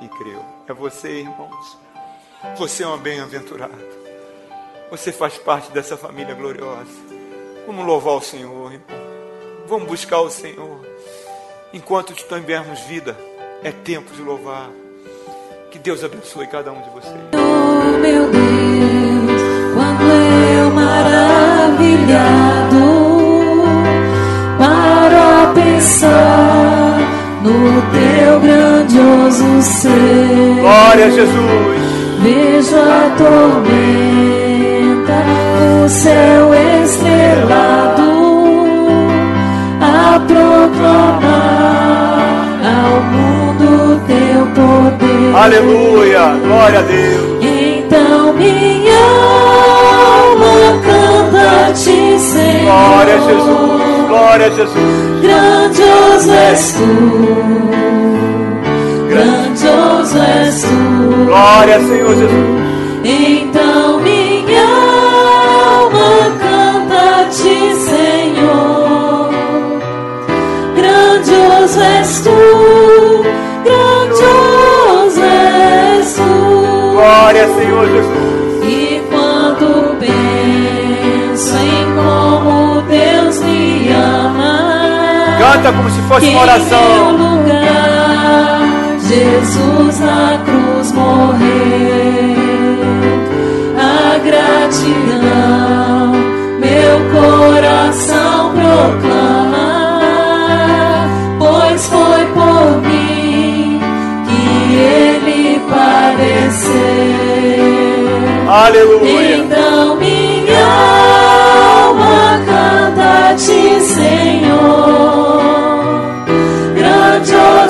e creu. É você, irmãos. Você é uma bem-aventurada. Você faz parte dessa família gloriosa. Vamos louvar o Senhor, irmão. Vamos buscar o Senhor. Enquanto tivermos vida, é tempo de louvar. Que Deus abençoe cada um de vocês. Oh, meu Deus, quando eu maravilhado para pensar no teu grandioso ser. Glória a Jesus. Vejo a tormenta, o céu estrelado a proclamar ao mundo teu poder. Aleluia. Glória a Deus. Então minha alma canta-te, Senhor. Glória a Jesus. Glória a Jesus. Grandioso és tu, grandioso és tu. Glória, Senhor Jesus. Então minha alma canta-te, Senhor. Grandioso és tu, grandioso és tu. Glória, Senhor Jesus. E quando penso em como Deus me ama, Canta como se fosse uma oração. Jesus na cruz morreu. A gratidão meu coração proclama, pois foi por mim que ele padeceu. Aleluia. Então minha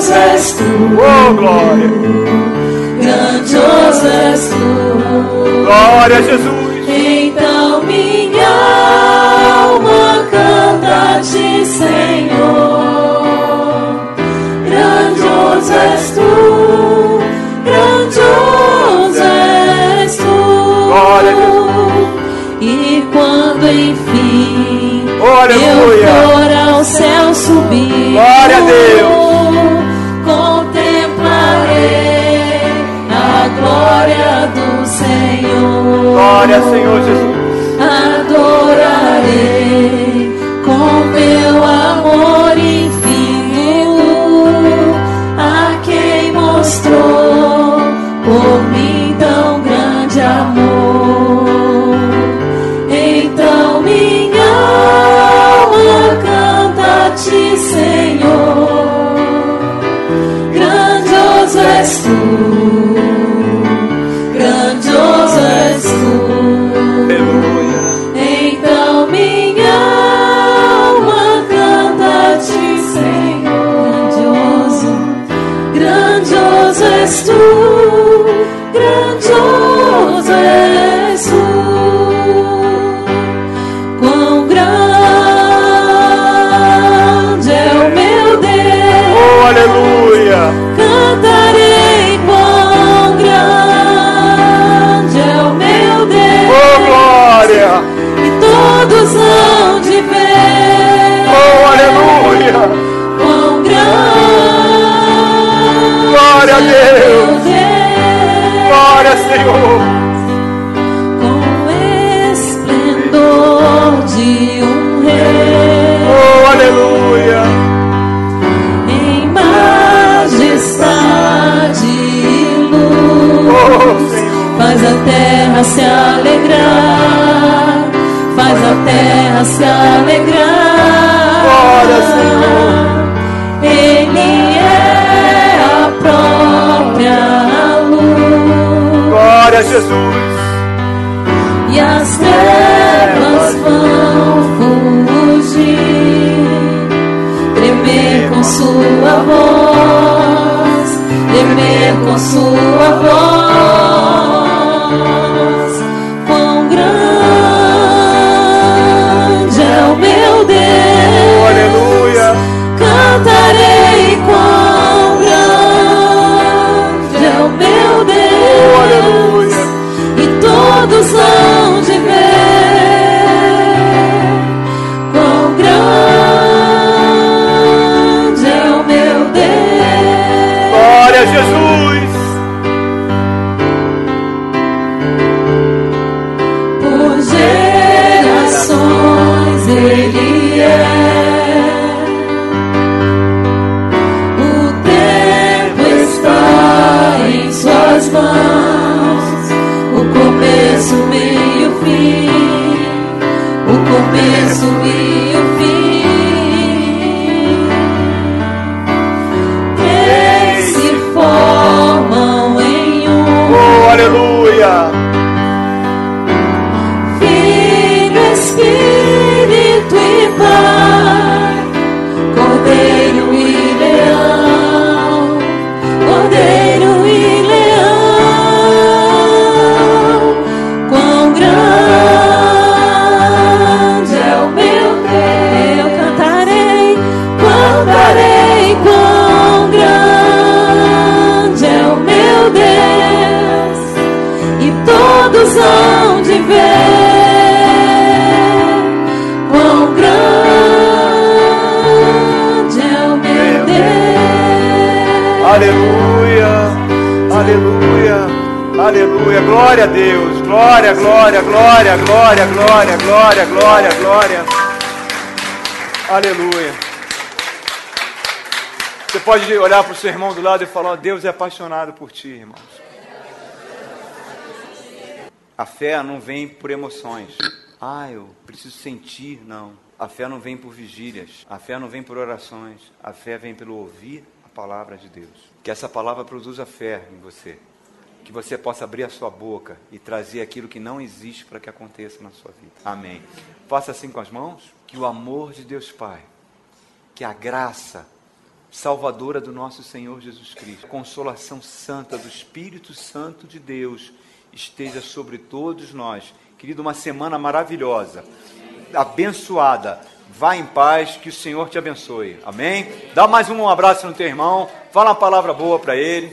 Grandioso és tu, Oh, glória. grandioso és tu. Glória a Jesus. Então minha alma canta-te, Senhor. Grandioso és tu, grandioso és tu. Glória a Jesus. E quando enfim aleluia. eu for ao céu subir, Glória a Deus. Glória, Senhor Jesus. Se alegrar, faz a terra se alegrar. Glória, Senhor. Ele é a própria luz Glória a Jesus. e as trevas vão fugir, tremer com sua voz, tremer com sua voz. Olhar para o seu irmão do lado e falar: Deus é apaixonado por ti, irmãos. A fé não vem por emoções. Ah, eu preciso sentir, não. A fé não vem por vigílias. A fé não vem por orações. A fé vem pelo ouvir a palavra de Deus. Que essa palavra produza fé em você. Que você possa abrir a sua boca e trazer aquilo que não existe para que aconteça na sua vida. Amém. Faça assim com as mãos. Que o amor de Deus Pai, que a graça salvadora do nosso Senhor Jesus Cristo, a consolação santa do Espírito Santo de Deus esteja sobre todos nós. Querido, uma semana maravilhosa, abençoada. Vá em paz, que o Senhor te abençoe. Amém? Dá mais um abraço no teu irmão, fala uma palavra boa para ele.